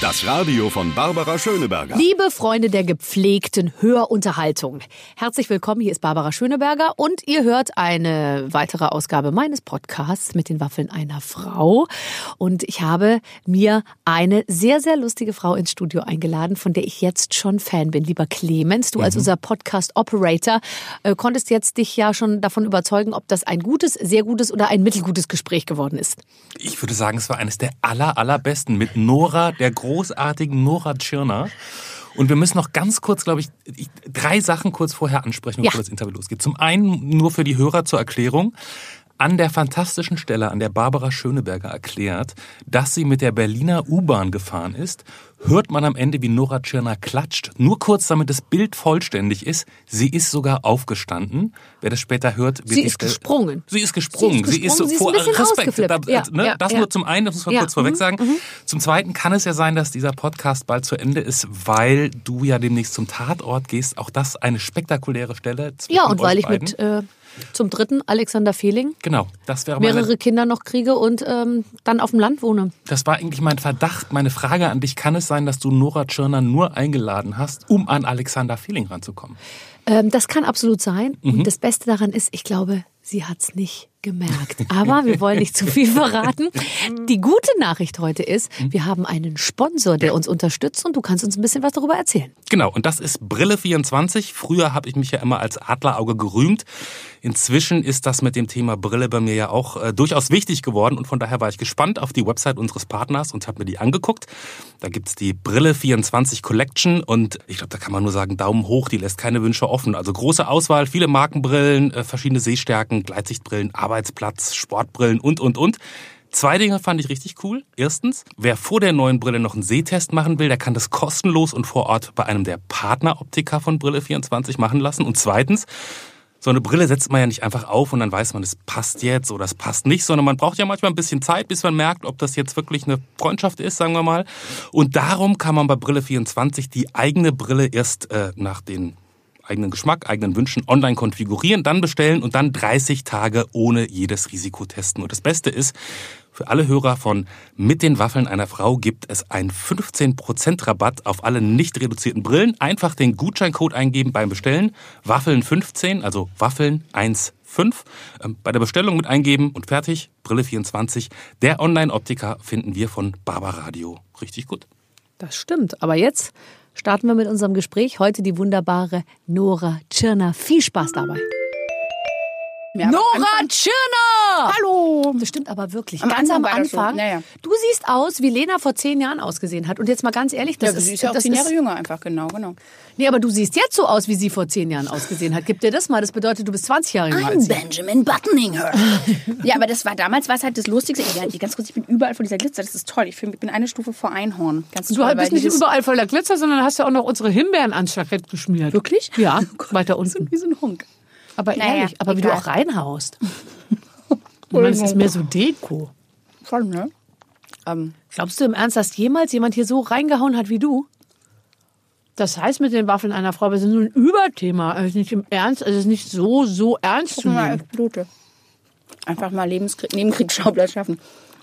Das Radio von Barbara Schöneberger. Liebe Freunde der gepflegten Hörunterhaltung, herzlich willkommen. Hier ist Barbara Schöneberger und ihr hört eine weitere Ausgabe meines Podcasts mit den Waffeln einer Frau. Und ich habe mir eine sehr, sehr lustige Frau ins Studio eingeladen, von der ich jetzt schon Fan bin. Lieber Clemens, du als unser Podcast-Operator äh, konntest jetzt dich ja schon davon überzeugen, ob das ein gutes, sehr gutes oder ein mittelgutes Gespräch geworden ist. Ich würde sagen, es war eines der aller, allerbesten mit Nora, der großartigen Nora Tschirner. Und wir müssen noch ganz kurz, glaube ich, drei Sachen kurz vorher ansprechen, bevor Ja. das Interview losgeht. Zum einen nur für die Hörer zur Erklärung. An der fantastischen Stelle, an der Barbara Schöneberger erklärt, dass sie mit der Berliner U-Bahn gefahren ist, hört man am Ende, wie Nora Tschirner klatscht. Nur kurz, damit das Bild vollständig ist. Sie ist sogar aufgestanden. Wer das später hört, wird Sie ist Stelle- gesprungen. Sie ist gesprungen. Sie ist gesprungen, sie ist vor ein bisschen Respekt. ausgeflippt. Da, Ja, ne, ja, das ja. nur zum einen, das muss man kurz vorweg mhm, sagen. Zum Zweiten kann es ja sein, dass dieser Podcast bald zu Ende ist, weil du ja demnächst zum Tatort gehst. Auch das eine spektakuläre Stelle. Ja, und weil ich beiden. mit äh, zum dritten Alexander Fehling Genau, das wäre meine, mehrere Kinder noch kriege und ähm, dann auf dem Land wohne. das war eigentlich mein Verdacht. Meine Frage an dich, kann es sein, dass du Nora Tschirner nur eingeladen hast, um an Alexander Fehling ranzukommen? Ähm, das kann absolut sein. Mhm. Und das Beste daran ist, ich glaube, sie hat's nicht gemerkt. Aber wir wollen nicht zu viel verraten. Die gute Nachricht heute ist, wir haben einen Sponsor, der uns unterstützt und du kannst uns ein bisschen was darüber erzählen. Genau, und das ist Brille24. Früher habe ich mich ja immer als Adlerauge gerühmt. Inzwischen ist das mit dem Thema Brille bei mir ja auch äh, durchaus wichtig geworden und von daher war ich gespannt auf die Website unseres Partners und habe mir die angeguckt. Da gibt's die Brille24 Collection und ich glaube, da kann man nur sagen, Daumen hoch, die lässt keine Wünsche offen. Also große Auswahl, viele Markenbrillen, äh, verschiedene Sehstärken, Gleitsichtbrillen, Arbeitsplatz, Sportbrillen und, und, und. Zwei Dinge fand ich richtig cool. Erstens, wer vor der neuen Brille noch einen Sehtest machen will, der kann das kostenlos und vor Ort bei einem der Partneroptiker von Brille24 machen lassen. Und zweitens, so eine Brille setzt man ja nicht einfach auf und dann weiß man, es passt jetzt oder es passt nicht, sondern man braucht ja manchmal ein bisschen Zeit, bis man merkt, ob das jetzt wirklich eine Freundschaft ist, sagen wir mal. Und darum kann man bei Brille24 die eigene Brille erst äh, nach den eigenen Geschmack, eigenen Wünschen online konfigurieren, dann bestellen und dann 30 Tage ohne jedes Risiko testen. Und das Beste ist, für alle Hörer von Mit den Waffeln einer Frau gibt es einen 15% Rabatt auf alle nicht reduzierten Brillen. Einfach den Gutscheincode eingeben beim Bestellen. Waffeln 15, also Waffeln 15. Ähm, Bei der Bestellung mit eingeben und fertig. Brille 24. Der Online-Optiker finden wir von Barbaradio. Richtig gut. Das stimmt. Aber jetzt starten wir mit unserem Gespräch. Heute die wunderbare Nora Tschirner. Viel Spaß dabei. Nora Tschirner! Hallo! Das stimmt aber wirklich. Am ganz Anfang am so. Anfang. Ja, ja. Du siehst aus, wie Lena vor zehn Jahren ausgesehen hat. Und jetzt mal ganz ehrlich, das Ja, ist, sie ist ja auch zehn Jahre ist, jünger einfach, genau, genau. Nee, aber du siehst jetzt so aus, wie sie vor zehn Jahren ausgesehen hat. Gib dir das mal. Das bedeutet, du bist 20 Jahre jünger sie. Benjamin Buttoninger. ja, aber das war damals war es halt das Lustigste. Ja, ganz kurz, ich bin überall von dieser Glitzer, das ist toll. Ich, bin eine Stufe vor Einhorn. Ganz Du toll, bist nicht überall voller Glitzer, sondern hast ja auch noch unsere Himbeeren ans Jackett geschmiert. Wirklich? Ja, weiter So unten. wie so ein Hunk. Aber Naja, ehrlich, aber wie du auch reinhaust. Ich meine, es ist mehr so Deko. Voll, ne? Ähm, Glaubst du im Ernst, dass jemals jemand hier so reingehauen hat wie du? Das heißt mit den Waffeln einer Frau, wir sind nur ein Überthema. Also nicht im Ernst, also es ist nicht so, so ernst zu guck mal, nehmen. ich blute. Einfach mal Lebenskrieg, Nebenkriegsschauplatz schaffen.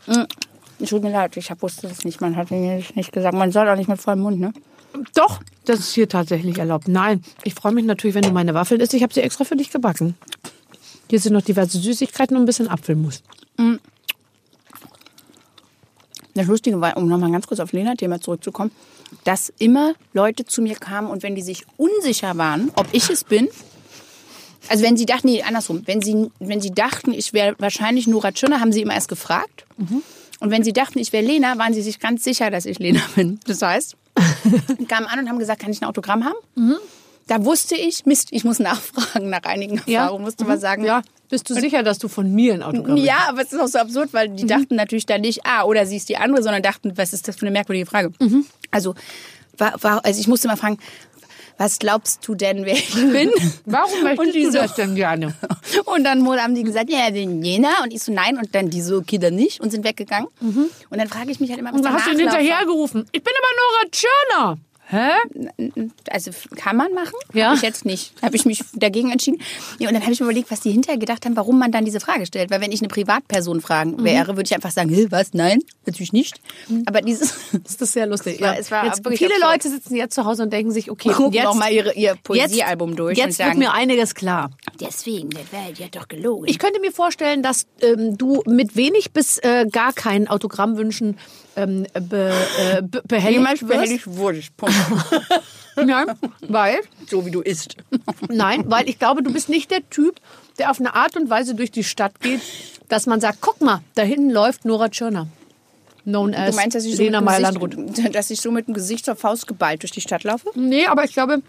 Mm, Tut mir leid, ich wusste das nicht. Man hat mir nicht gesagt. Man soll auch nicht mit vollem Mund, ne? Doch, das ist hier tatsächlich erlaubt. Nein, ich freue mich natürlich, wenn du meine Waffeln isst. Ich habe sie extra für dich gebacken. Hier sind noch diverse Süßigkeiten und ein bisschen Apfelmus. Das Lustige war, um nochmal ganz kurz auf Lena-Thema zurückzukommen, dass immer Leute zu mir kamen und wenn die sich unsicher waren, ob ich es bin, also wenn sie dachten, nee, andersrum, wenn sie, wenn sie dachten, ich wäre wahrscheinlich Nora Tschirner, haben sie immer erst gefragt. Und wenn sie dachten, ich wäre Lena, waren sie sich ganz sicher, dass ich Lena bin. Das heißt, die kamen an und haben gesagt, kann ich ein Autogramm haben? Da wusste ich, Mist, ich muss nachfragen nach einigen Erfahrungen, musste mal sagen. Ja, bist du sicher, dass du von mir ein Autogramm Ja, aber es ist auch so absurd, weil die dachten natürlich dann nicht, ah, oder sie ist die andere, sondern dachten, was ist das für eine merkwürdige Frage? Also, war, war, also ich musste mal fragen, was glaubst du denn, wer ich bin? Warum möchtest du so- das denn gerne? Und dann haben die gesagt, ja, den Jena. Und ich so, nein. Und dann die so, okay, dann nicht. Und sind weggegangen. Und dann frage ich mich halt immer, was Und dann hast du ihn danach hinterher gerufen. Ich bin aber Nora Tschirner. Hä? Also kann man machen, Ja. habe ich jetzt nicht. Habe ich mich dagegen entschieden. Ja, und dann habe ich mir überlegt, was die hinterher gedacht haben, warum man dann diese Frage stellt. Weil wenn ich eine Privatperson fragen wäre, würde ich einfach sagen, "Hä, was? Nein, natürlich nicht. Aber dieses Das ist sehr lustig. war- ja. es war jetzt, wirklich viele absurd. Leute sitzen jetzt zu Hause und denken sich, okay, gucken jetzt, noch mal ihre, ihr Poesiealbum durch jetzt wird sagen, mir einiges klar. deswegen, der Welt, die hat doch gelogen. Ich könnte mir vorstellen, dass ähm, du mit wenig bis äh, gar keinen Autogrammwünschen ähm, be, äh, be, behelligt wirst. behelligt wurdest. Punkt. Nein, weil, so wie du isst. nein, weil ich glaube, du bist nicht der Typ, der auf eine Art und Weise durch die Stadt geht, dass man sagt, guck mal, da hinten läuft Nora Tschirner. Known as Du meinst, dass ich, so Lena Meyer-Landrut. Gesicht, dass ich so mit dem Gesicht zur Faust geballt durch die Stadt laufe? Nee, aber ich glaube,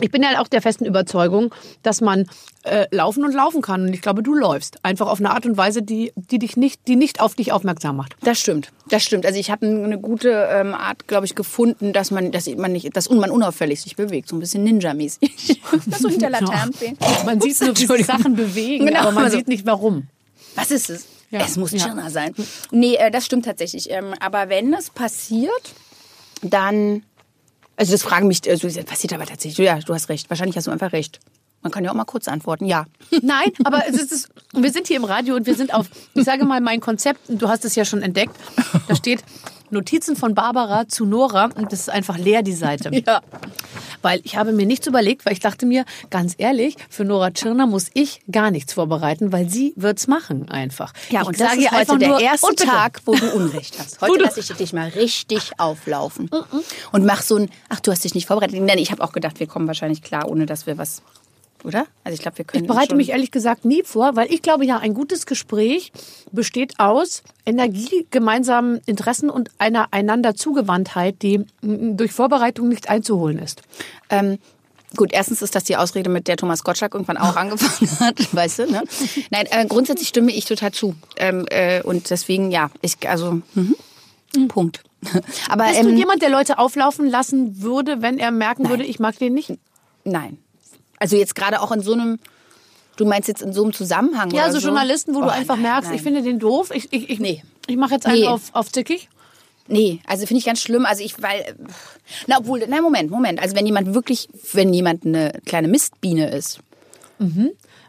ich bin ja auch der festen Überzeugung, dass man äh, laufen und laufen kann. Und ich glaube, du läufst. Einfach auf eine Art und Weise, die, die dich nicht, die nicht auf dich aufmerksam macht. Das stimmt, das stimmt. Also ich habe eine gute ähm, Art, glaube ich, gefunden, dass man, dass man nicht, dass man unauffällig sich bewegt, so ein bisschen Ninja-mäßig. das so hinter Laternenpfählen. Man sieht nur, wie sich. Sachen bewegen, Genau, aber man also- sieht nicht, warum. Was ist es? Ja. Es muss Ja. Sein. Nee, äh, das stimmt tatsächlich. Ähm, aber wenn das passiert, dann. Also das fragen mich, also passiert aber tatsächlich. Ja, du hast recht. Wahrscheinlich hast du einfach recht. Man kann ja auch mal kurz antworten. Ja. Nein, aber es ist, wir sind hier im Radio und wir sind auf, ich sage mal, mein Konzept, du hast es ja schon entdeckt, da steht Notizen von Barbara zu Nora und das ist einfach leer, die Seite. Ja. Weil ich habe mir nichts überlegt, weil ich dachte mir, ganz ehrlich, für Nora Tschirner muss ich gar nichts vorbereiten, weil sie wird's machen einfach. Ja, ich und das sage ist heute der nur, erste. Tag, wo du Unrecht hast. Heute lasse ich dich mal richtig auflaufen. Und mach so ein, ach, du hast dich nicht vorbereitet. Nein, ich habe auch gedacht, wir kommen wahrscheinlich klar, ohne dass wir was, oder? Also ich glaube, wir können Ich bereite mich ehrlich gesagt nie vor, weil ich glaube ja, ein gutes Gespräch besteht aus Energie, gemeinsamen Interessen und einer einander Zugewandtheit, die durch Vorbereitung nicht einzuholen ist. Ähm, gut, erstens ist das die Ausrede, mit der Thomas Gottschalk irgendwann auch angefangen hat, weißt du, ne? Nein, äh, grundsätzlich stimme ich total zu. Ähm, äh, und deswegen, ja, ich, also, mhm. Punkt. Aber, Bist du ähm, jemand, der Leute auflaufen lassen würde, wenn er merken würde, ich mag den nicht? nein. Also jetzt gerade auch in so einem, du meinst jetzt in so einem Zusammenhang Ja, oder so Journalisten, wo Oh, du einfach nein, merkst, nein. ich finde den doof. Ich, ich, ich, Nee. ich mache jetzt einen Nee. auf, auf zickig. Nee, also finde ich ganz schlimm. Also ich, weil, na obwohl, na Moment, Moment. Also wenn jemand wirklich, wenn jemand eine kleine Mistbiene ist,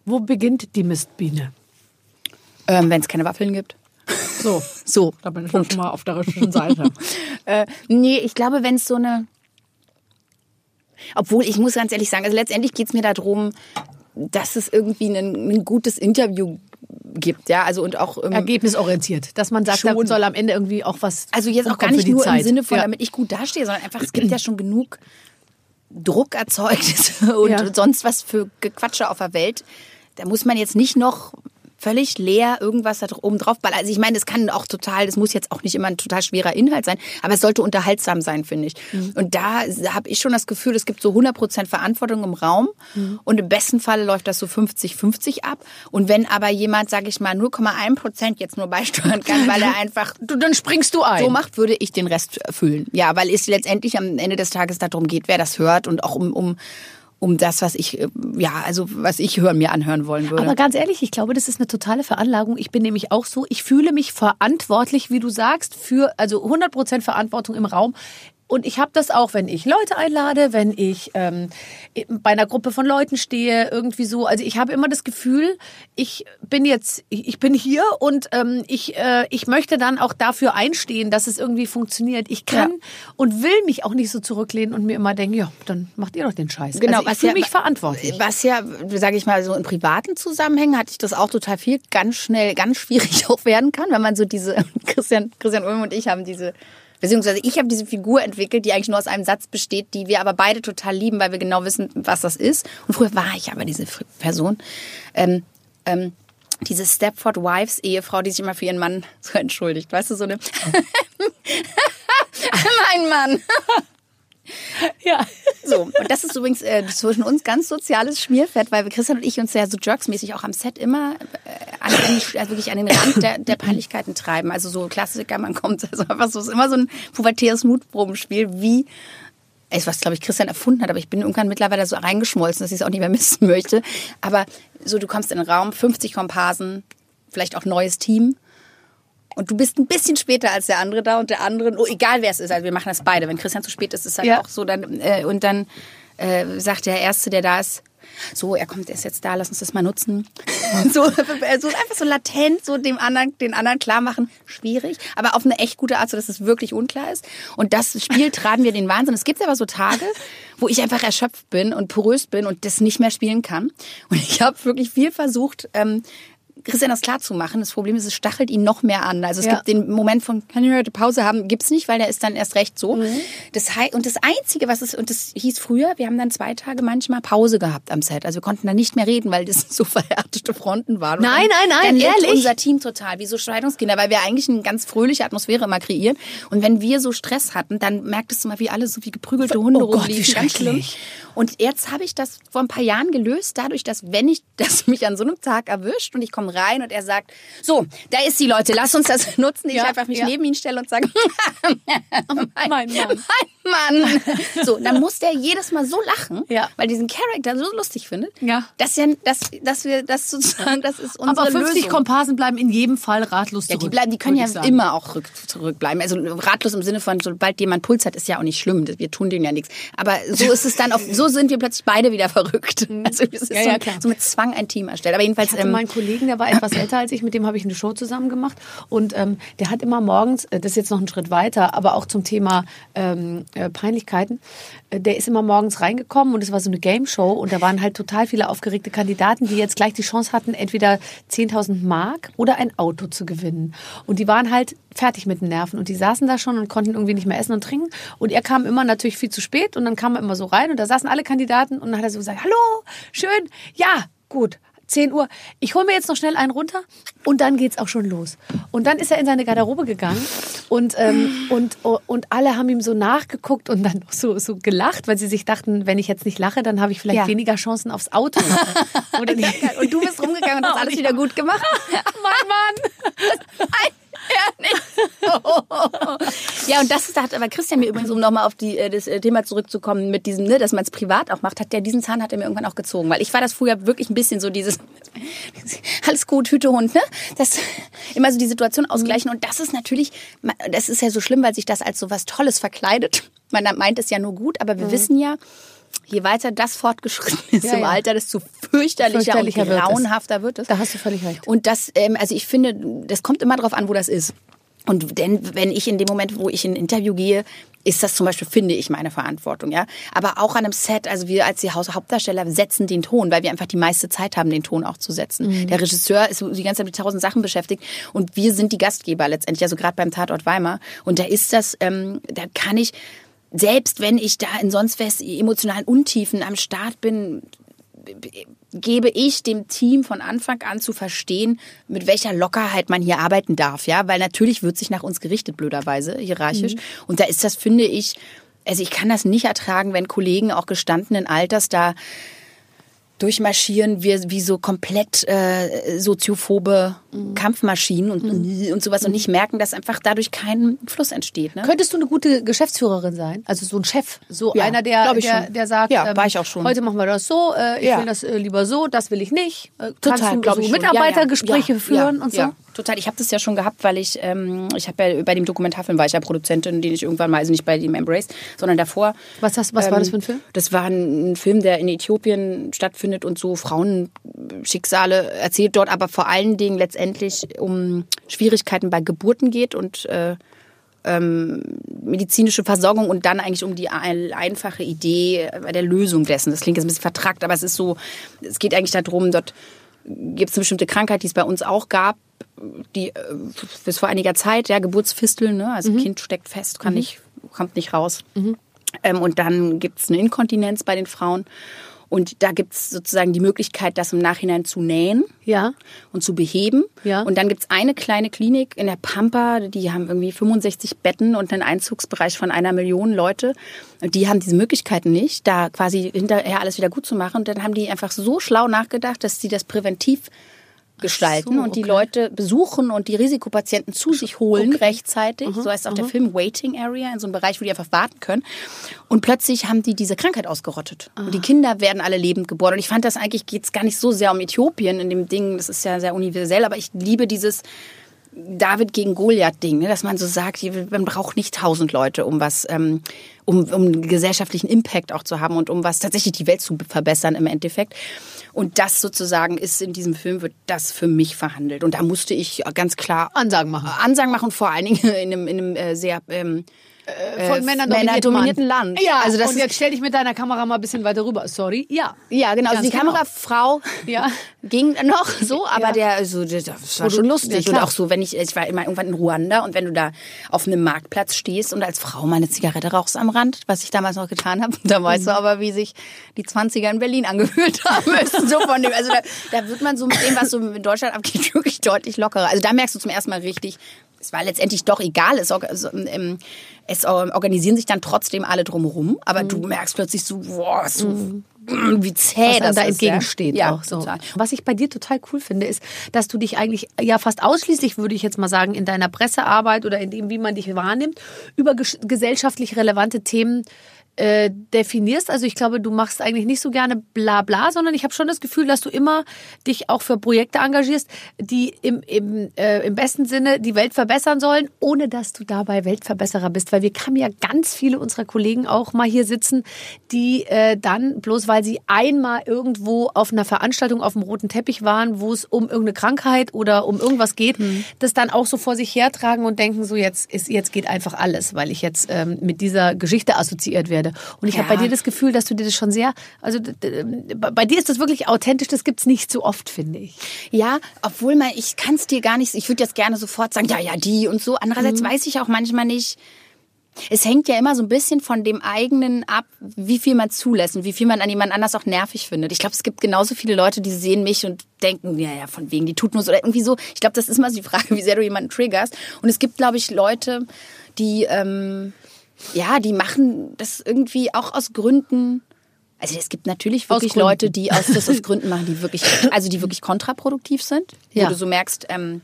Wo beginnt die Mistbiene? ähm, wenn es keine Waffeln gibt. So, So, da bin ich doch schon mal auf der richtigen Seite. Äh, nee, ich glaube, wenn es so eine. Obwohl, ich muss ganz ehrlich sagen, also letztendlich geht es mir darum, dass es irgendwie ein, ein gutes Interview gibt, ja, also und auch ähm, Ergebnisorientiert, dass man sagt, da Schon. soll am Ende irgendwie auch was also jetzt auch gar nicht nur Zeit. im Sinne von, ja. damit ich gut dastehe, sondern einfach, es gibt ja schon genug Druck erzeugt und Ja. sonst was für Gequatsche auf der Welt. Da muss man jetzt nicht noch völlig leer irgendwas da oben drauf ballern. Also ich meine, das kann auch total, das muss jetzt auch nicht immer ein total schwerer Inhalt sein, aber es sollte unterhaltsam sein, finde ich. Mhm. Und da habe ich schon das Gefühl, es gibt so 100% Verantwortung im Raum Mhm. und im besten Falle läuft das so 50-50 ab. Und wenn aber jemand, sage ich mal, 0,1% jetzt nur beisteuern kann, weil er einfach du, dann springst du ein. so macht, würde ich den Rest erfüllen. Ja, weil es letztendlich am Ende des Tages darum geht, wer das hört und auch um, um, um das, was ich, äh, ja, also was ich hören, mir anhören wollen würde. Aber ganz ehrlich, ich glaube, das ist eine totale Veranlagung. Ich bin nämlich auch so, ich fühle mich verantwortlich, wie du sagst, für, also 100% Verantwortung im Raum. Und ich habe das auch, wenn ich Leute einlade, wenn ich ähm, bei einer Gruppe von Leuten stehe, irgendwie so. Also ich habe immer das Gefühl, ich bin jetzt, ich bin hier und ähm, ich, äh, ich möchte dann auch dafür einstehen, dass es irgendwie funktioniert. Ich kann Ja. und will mich auch nicht so zurücklehnen und mir immer denken, ja, dann macht ihr doch den Scheiß. Genau, also ich was fühle ja- mich verantwortlich. Was ja, sage ich mal, so in privaten Zusammenhängen hatte ich das auch total viel, ganz schnell, ganz schwierig auch werden kann, wenn man so diese, Christian, Christian Ulm und ich haben diese, beziehungsweise ich habe diese Figur entwickelt, die eigentlich nur aus einem Satz besteht, die wir aber beide total lieben, weil wir genau wissen, was das ist. Und früher war ich aber diese Person. Ähm, ähm, diese Stepford Wives Ehefrau, die sich immer für ihren Mann so entschuldigt, weißt du, so eine mein Mann. ja. So, und das ist übrigens äh, zwischen uns ganz soziales Schmierfett, weil Christian und ich uns ja so jerksmäßig auch am Set immer äh, an also wirklich an den Rand der, der Peinlichkeiten treiben. Also so Klassiker, man kommt, also einfach so, ist immer so ein pubertäres Mutprobenspiel, wie es was, glaube ich, Christian erfunden hat, aber ich bin irgendwann mittlerweile so reingeschmolzen, dass ich es auch nicht mehr missen möchte. Aber so, du kommst in den Raum, 50 Komparsen, vielleicht auch neues Team. Und du bist ein bisschen später als der andere da und der andere, oh, egal wer es ist, also wir machen das beide. Wenn Christian zu spät ist, ist es halt Ja. auch so. Dann, äh, und dann äh, sagt der Erste, der da ist, so, er kommt, er ist jetzt da, lass uns das mal nutzen. so, so einfach so latent, so dem anderen, den anderen klar machen, schwierig, aber auf eine echt gute Art, so dass es wirklich unklar ist. Und das Spiel tragen wir den Wahnsinn. Es gibt aber so Tage, wo ich einfach erschöpft bin und porös bin und das nicht mehr spielen kann. Und ich habe wirklich viel versucht, ähm, Christian das klar zu machen. Das Problem ist, es stachelt ihn noch mehr an. Also es Ja. gibt den Moment von, kann ich heute Pause haben, gibt's nicht, weil der ist dann erst recht so. Mhm. Das hei- und das Einzige, was es, und das hieß früher, wir haben dann zwei Tage manchmal Pause gehabt am Set. Also wir konnten dann nicht mehr reden, weil das so verhärtete Fronten waren. Nein, dann, nein, nein, dann ehrlich? unser Team total, wie so Scheidungskinder, weil wir eigentlich eine ganz fröhliche Atmosphäre immer kreieren. Und wenn wir so Stress hatten, dann merktest du mal, wie alle so wie geprügelte Hunde Oh Gott, wie. Ganz schlimm. Und jetzt habe ich das vor ein paar Jahren gelöst, dadurch, dass wenn ich das mich an so einem Tag erwischt und ich komme rein und er sagt, so, da ist die Leute, lass uns das nutzen. Ich Ja, einfach mich ja. neben ihn stelle und sage, mein, Mein Mann. mein Mann. So, dann muss der jedes Mal so lachen, Ja. weil diesen Charakter so lustig findet. Ja. Dass, ja, dass, dass wir das sozusagen, das ist unsere Aber 50 Lösung. Komparsen bleiben in jedem Fall ratlos Ja, zurück. die, bleiben, die können ja immer auch rück, zurückbleiben. Also ratlos im Sinne von, sobald jemand Puls hat, ist ja auch nicht schlimm. Wir tun denen ja nichts. Aber so ist es dann auf, so sind wir plötzlich beide wieder verrückt. Also es ist Ja, so, ja, klar. so mit Zwang ein Team erstellt. Aber jedenfalls, Ich hatte ähm, meinen Kollegen, der war etwas älter als ich, mit dem habe ich eine Show zusammen gemacht. Und ähm, der hat immer morgens, äh, das ist jetzt noch ein Schritt weiter, aber auch zum Thema ähm, äh, Peinlichkeiten, äh, der ist immer morgens reingekommen und es war so eine Game Show und da waren halt total viele aufgeregte Kandidaten, die jetzt gleich die Chance hatten, entweder 10.000 Mark oder ein Auto zu gewinnen. Und die waren halt fertig mit den Nerven und die saßen da schon und konnten irgendwie nicht mehr essen und trinken. Und er kam immer natürlich viel zu spät und dann kam er immer so rein und da saßen alle Kandidaten und dann hat er so gesagt, hallo, schön, ja, gut. 10 Uhr. Ich hole mir jetzt noch schnell einen runter und dann geht's auch schon los. Und dann ist er in seine Garderobe gegangen und, ähm, und, und alle haben ihm so nachgeguckt und dann so, so gelacht, weil sie sich dachten, wenn ich jetzt nicht lache, dann habe ich vielleicht Ja. weniger Chancen aufs Auto. Und du bist rumgegangen und hast alles wieder gut gemacht. mein Mann! Ja, und das ist, da hat aber Christian mir übrigens, um nochmal auf die, äh, das äh, Thema zurückzukommen, mit diesem, ne, dass man es privat auch macht, hat der diesen Zahn hat er mir irgendwann auch gezogen. Weil ich war das früher wirklich ein bisschen so dieses, alles gut, Hütehund, ne? Das, immer so die Situation ausgleichen. Und das ist natürlich, das ist ja so schlimm, weil sich das als so was Tolles verkleidet. Man meint es ja nur gut, aber wir wissen ja, je weiter das fortgeschritten ist Ja, im ja. Alter, desto fürchterlicher, Fürchterlicher und wird es. grauenhafter wird es. Da hast du völlig recht. Und das, ähm, also ich finde, das kommt immer drauf an, wo das ist. Und denn, wenn ich in dem Moment, wo ich in ein Interview gehe, ist das zum Beispiel, finde ich, meine Verantwortung, ja. Aber auch an einem Set, also wir als die Hauptdarsteller setzen den Ton, weil wir einfach die meiste Zeit haben, den Ton auch zu setzen. Der Regisseur ist die ganze Zeit mit tausend Sachen beschäftigt und wir sind die Gastgeber letztendlich, also gerade beim Tatort Weimar. Und da ist das, ähm, da kann ich, selbst wenn ich da in sonst was emotionalen Untiefen am Start bin, gebe ich dem Team von Anfang an zu verstehen, mit welcher Lockerheit man hier arbeiten darf, ja, weil natürlich wird sich nach uns gerichtet, blöderweise, hierarchisch. Und da ist das, finde ich, also ich kann das nicht ertragen, wenn Kollegen auch gestandenen Alters da durchmarschieren wir wie so komplett äh, soziophobe Kampfmaschinen und, und sowas und nicht merken, dass einfach dadurch kein Fluss entsteht. Ne? Könntest du eine gute Geschäftsführerin sein? Also so ein Chef, so Ja, einer, der, der, der sagt, ähm, Ja, war ich auch schon. heute machen wir das so, äh, ich Ja. will das äh, lieber so, das will ich nicht. Äh, Total, Kannst du glaube ich. Mitarbeitergespräche Ja, führen und so? Ja, total. Ich habe das ja schon gehabt, weil ich, ähm, ich habe ja bei dem Dokumentarfilm war ich ja Produzentin, den ich irgendwann mal, also nicht bei dem Embrace, sondern davor. Was hast- was war das für ein Film? Das war ein, ein Film, der in Äthiopien stattfindet und so Frauenschicksale erzählt dort, aber vor allen Dingen letztendlich um Schwierigkeiten bei Geburten geht und äh, ähm, medizinische Versorgung und dann eigentlich um die ein- einfache Idee bei der Lösung dessen. Das klingt jetzt ein bisschen vertrackt, aber es ist so, es geht eigentlich darum, dort gibt es eine bestimmte Krankheit, die es bei uns auch gab, die äh, bis vor einiger Zeit, ja, Geburtsfisteln, ne? also Kind steckt fest, kann nicht, kommt nicht raus. Ähm, und dann gibt es eine Inkontinenz bei den Frauen. Und da gibt es sozusagen die Möglichkeit, das im Nachhinein zu nähen Ja. und zu beheben. Ja. Und dann gibt's eine kleine Klinik in der Pampa, die haben irgendwie 65 Betten und einen Einzugsbereich von einer Million Leute. Die haben diese Möglichkeiten nicht, da quasi hinterher alles wieder gut zu machen. Und dann haben die einfach so schlau nachgedacht, dass sie das präventiv gestalten so, und die okay. Leute besuchen und die Risikopatienten zu sich holen rechtzeitig. so heißt auch der Film Waiting Area, in so einem Bereich, wo die einfach warten können. Und plötzlich haben die diese Krankheit ausgerottet. Und die Kinder werden alle lebend geboren. Und ich fand das eigentlich, geht's gar nicht so sehr um Äthiopien in dem Ding, das ist ja sehr universell, aber ich liebe dieses, David gegen Goliath-Ding, ne? dass man so sagt, man braucht nicht tausend Leute, um was, ähm, um, um einen gesellschaftlichen Impact auch zu haben und um was tatsächlich die Welt zu verbessern im Endeffekt. Und das sozusagen ist in diesem Film, wird das für mich verhandelt. Und da musste ich ganz klar Ansagen machen. Ansagen machen, vor allen Dingen in einem, in einem äh, sehr ähm, Von Männern männerdominierten Land. Ja, Also das und jetzt stell dich mit deiner Kamera mal ein bisschen weiter rüber. Sorry. Ja. Ja, genau. Also die genau. Kamerafrau Ja. ging noch so, aber Ja. der, also, das war du- schon Ja, lustig. klar. und auch so, wenn ich, ich war immer irgendwann in Ruanda und wenn du da auf einem Marktplatz stehst und als Frau mal eine Zigarette rauchst am Rand, was ich damals noch getan habe, da weißt du Mhm. aber, wie sich die 20er in Berlin angefühlt haben müssen. So von dem, also da, da wird man so mit dem, was so in Deutschland abgeht, wirklich deutlich lockerer. Also da merkst du zum ersten Mal richtig, es war letztendlich doch egal. Es, also, ähm, es äh, organisieren sich dann trotzdem alle drumherum, aber du merkst plötzlich so, boah, so, wie zäh Mhm. was das da ist, entgegensteht ja. auch so. total. Was ich bei dir total cool finde, ist, dass du dich eigentlich ja fast ausschließlich, würde ich jetzt mal sagen, in deiner Pressearbeit oder in dem, wie man dich wahrnimmt, über ges- gesellschaftlich relevante Themen äh, definierst. Also ich glaube, du machst eigentlich nicht so gerne bla bla, sondern ich habe schon das Gefühl, dass du immer dich auch für Projekte engagierst, die im, im, äh, im besten Sinne die Welt verbessern sollen, ohne dass du dabei Weltverbesserer bist. Weil wir haben ja ganz viele unserer Kollegen auch mal hier sitzen, die äh, dann, bloß weil sie einmal irgendwo auf einer Veranstaltung auf dem roten Teppich waren, wo es um irgendeine Krankheit oder um irgendwas geht, das dann auch so vor sich hertragen und denken, so jetzt ist jetzt geht einfach alles, weil ich jetzt ähm, mit dieser Geschichte assoziiert werde. Und ich habe Ja. bei dir das Gefühl, dass du dir das schon sehr, also d- bei dir ist das wirklich authentisch, das gibt's nicht so oft, finde ich. Ja, obwohl man, ich kann es dir gar nicht, ich würde jetzt gerne sofort sagen, ja, ja, die und so. Andererseits Mhm. weiß ich auch manchmal nicht, es hängt ja immer so ein bisschen von dem eigenen ab, wie viel man zulässt und wie viel man an jemand anders auch nervig findet. Ich glaube, es gibt genauso viele Leute, die sehen mich und denken, ja, ja, von wegen, die tut nur so oder irgendwie so. Ich glaube, das ist immer so die Frage, wie sehr du jemanden triggerst. Und es gibt, glaube ich, Leute, die, ähm, ja, die machen das irgendwie auch aus Gründen. Also es gibt natürlich wirklich. Leute, die aus, das aus Gründen machen, die wirklich, also die wirklich kontraproduktiv sind, Ja. wo du so merkst, ähm,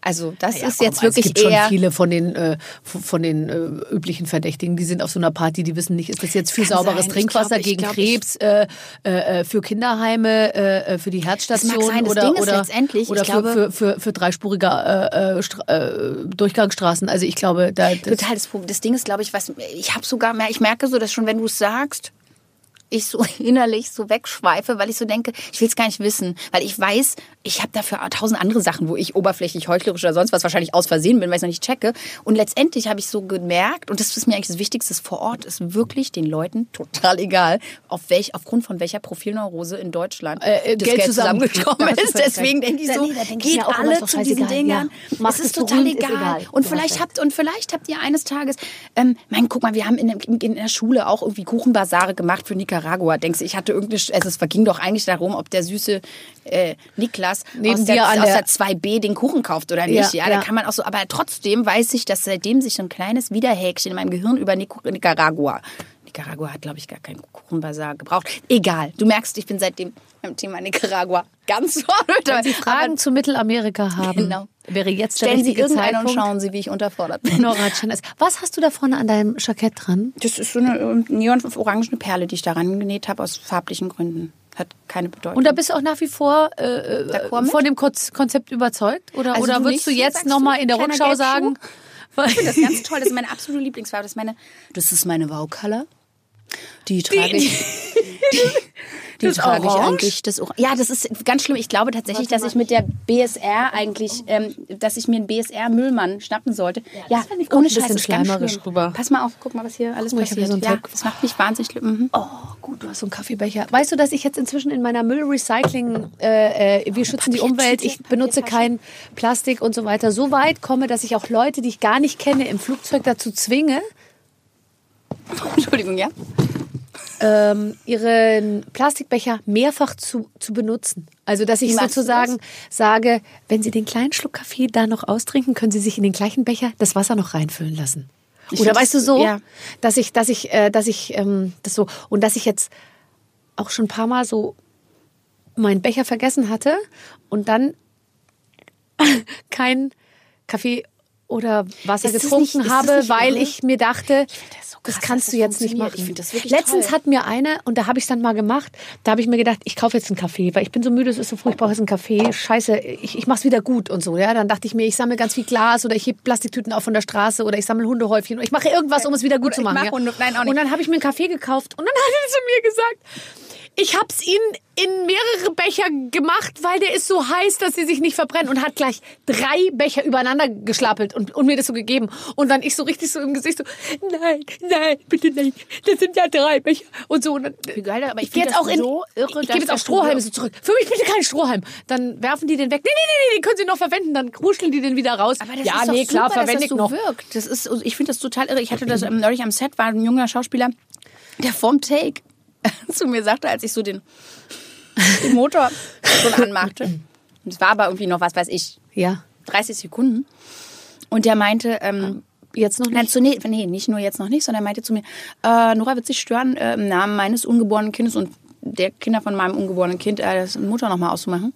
also das Ja, ist komm, jetzt also wirklich es gibt eher. schon viele von den äh, von den äh, üblichen Verdächtigen, die sind auf so einer Party, die wissen nicht, ist das jetzt für sauberes sein. Trinkwasser glaub, gegen glaub, Krebs, äh, äh, äh, für Kinderheime, äh, für die Herzstation sein. Oder oder oder glaube- für, für, für, für dreispurige Stra- Durchgangsstraßen. Also ich glaube, da das, Total das. Das Ding ist, glaube ich, was ich habe sogar mehr, ich merke so, dass schon wenn du es sagst, ich so innerlich so wegschweife, weil ich so denke, ich will es gar nicht wissen, weil ich weiß, ich habe dafür tausend andere Sachen, wo ich oberflächlich, heuchlerisch oder sonst was wahrscheinlich aus Versehen bin, weil ich noch nicht checke. Und letztendlich habe ich so gemerkt, und das ist mir eigentlich das Wichtigste, vor Ort ist wirklich den Leuten total egal, auf welch, aufgrund von welcher Profilneurose in Deutschland Äh, äh, das Geld Geld, zusammen- zusammengekommen ist. Deswegen denke ich so, nee, denk ich geht immer, alle zu diesen. Dingern. Ja. Es ist total berühmt, ist egal. egal. Und Du vielleicht habt und vielleicht habt ihr eines Tages, ähm, mein, guck mal, wir haben in, in, der Schule auch irgendwie Kuchenbasare gemacht für Nicaragua. Denkst ich hatte irgendeine, also es ging doch eigentlich darum, ob der süße äh, Niklas Neben aus, der, dir an aus der- der 2B den Kuchen kauft oder nicht. Ja, Ja, ja. da kann man auch so, aber trotzdem weiß ich, dass seitdem sich so ein kleines Widerhäkchen in meinem Gehirn über Nic- Nicaragua Nicaragua hat, glaube ich, gar keinen Kuchenbasar gebraucht. Egal, du merkst, ich bin seitdem beim Thema Nicaragua ganz vorne. wenn Sie Fragen zu Mittelamerika haben, Genau. wäre jetzt der Stellen Sie richtige irgendeinen und Zeitpunkt. schauen Sie, wie ich unterfordert bin. Nora. Was hast du da vorne an deinem Jackett dran? Das ist so eine ähm, neon-orangene Perle, die ich daran genäht habe, aus farblichen Gründen. Hat keine Bedeutung. Und da bist du auch nach wie vor äh, äh, von dem Konz- Konzept überzeugt? Oder, Also oder du würdest nicht du jetzt nochmal in der Rückschau Gelbschuh? sagen? Ich finde das ganz toll. Das ist meine absolute Lieblingsfarbe. Das ist meine, das ist meine Wow-Color. Die trage ich. Die, die Das trage ich Orange? eigentlich. Das ja, das ist ganz schlimm. Ich glaube tatsächlich, dass ich mit der BSR eigentlich, ähm, dass ich mir einen BSR-Müllmann schnappen sollte. Ja, ich auch ohne Scheiß, das ist ganz schlimm. rüber. Pass mal auf, guck mal, was hier alles ich hier passiert. so ja, das macht mich wahnsinnig schlimm. Oh, gut, du hast so einen Kaffeebecher. Weißt du, dass ich jetzt inzwischen in meiner Müllrecycling, äh, äh, wir schützen die Umwelt, ich benutze kein Plastik und so weiter, so weit komme, dass ich auch Leute, die ich gar nicht kenne, im Flugzeug dazu zwinge, Entschuldigung, ja? ähm, ihren Plastikbecher mehrfach zu, zu benutzen. Also, dass ich sozusagen sage, wenn Sie den kleinen Schluck Kaffee da noch austrinken, können Sie sich in den gleichen Becher das Wasser noch reinfüllen lassen. Ich Oder weißt du so, ja. dass ich, dass ich, äh, dass ich ähm, das so und dass ich jetzt auch schon ein paar Mal so meinen Becher vergessen hatte und dann keinen Kaffee oder Wasser Ist das getrunken nicht- das habe, weil irre? ich mir dachte, das so das krass, kannst dass du das jetzt nicht machen. Ich das Letztens toll. hat mir eine, und da habe ich dann mal gemacht, da habe ich mir gedacht, ich kaufe jetzt einen Kaffee, weil ich bin so müde, es ist so früh, ich brauche jetzt einen Kaffee. Scheiße, ich, ich mache es wieder gut und so. Ja, dann dachte ich mir, ich sammle ganz viel Glas oder ich hebe Plastiktüten auf von der Straße oder ich sammle Hundehäufchen oder ich mache irgendwas, um es wieder gut Oder zu ich machen. mach ja. Hunde- nein. Und dann habe ich mir einen Kaffee gekauft und dann hat er zu mir gesagt, ich habe es ihnen in mehrere Becher gemacht, weil der ist so heiß, dass sie sich nicht verbrennen und hat gleich drei Becher übereinander geschlappelt und, und mir das so gegeben. Und dann ich so richtig so im Gesicht so, nein, nein, bitte nein, das sind ja drei Becher und so. Und dann, Wie geil, aber ich gehe find jetzt das auch in, so irre, ich gebe jetzt auch Strohhalme so zurück. Für mich bitte kein Strohhalm. Dann werfen die den weg. Nee, nee, nee, nee, den können sie noch verwenden. Dann kruscheln die den wieder raus. Aber das ja, ist doch nee, klar, super, verwende dass ich das so noch. wirkt. Das ist, ich finde das total irre. Ich hatte das ähm, neulich am Set, war ein junger Schauspieler, der vom Take zu mir sagte, als ich so den, den Motor schon anmachte. Und Es war aber irgendwie noch, was weiß ich, Ja, 30 Sekunden. Und der meinte, ähm, jetzt noch Nein, nicht. zu, nee, nee, nicht nur jetzt noch nicht, sondern er meinte zu mir, äh, Nora wird sich stören, äh, im Namen meines ungeborenen Kindes und der Kinder von meinem ungeborenen Kind, äh, das Mutter nochmal auszumachen.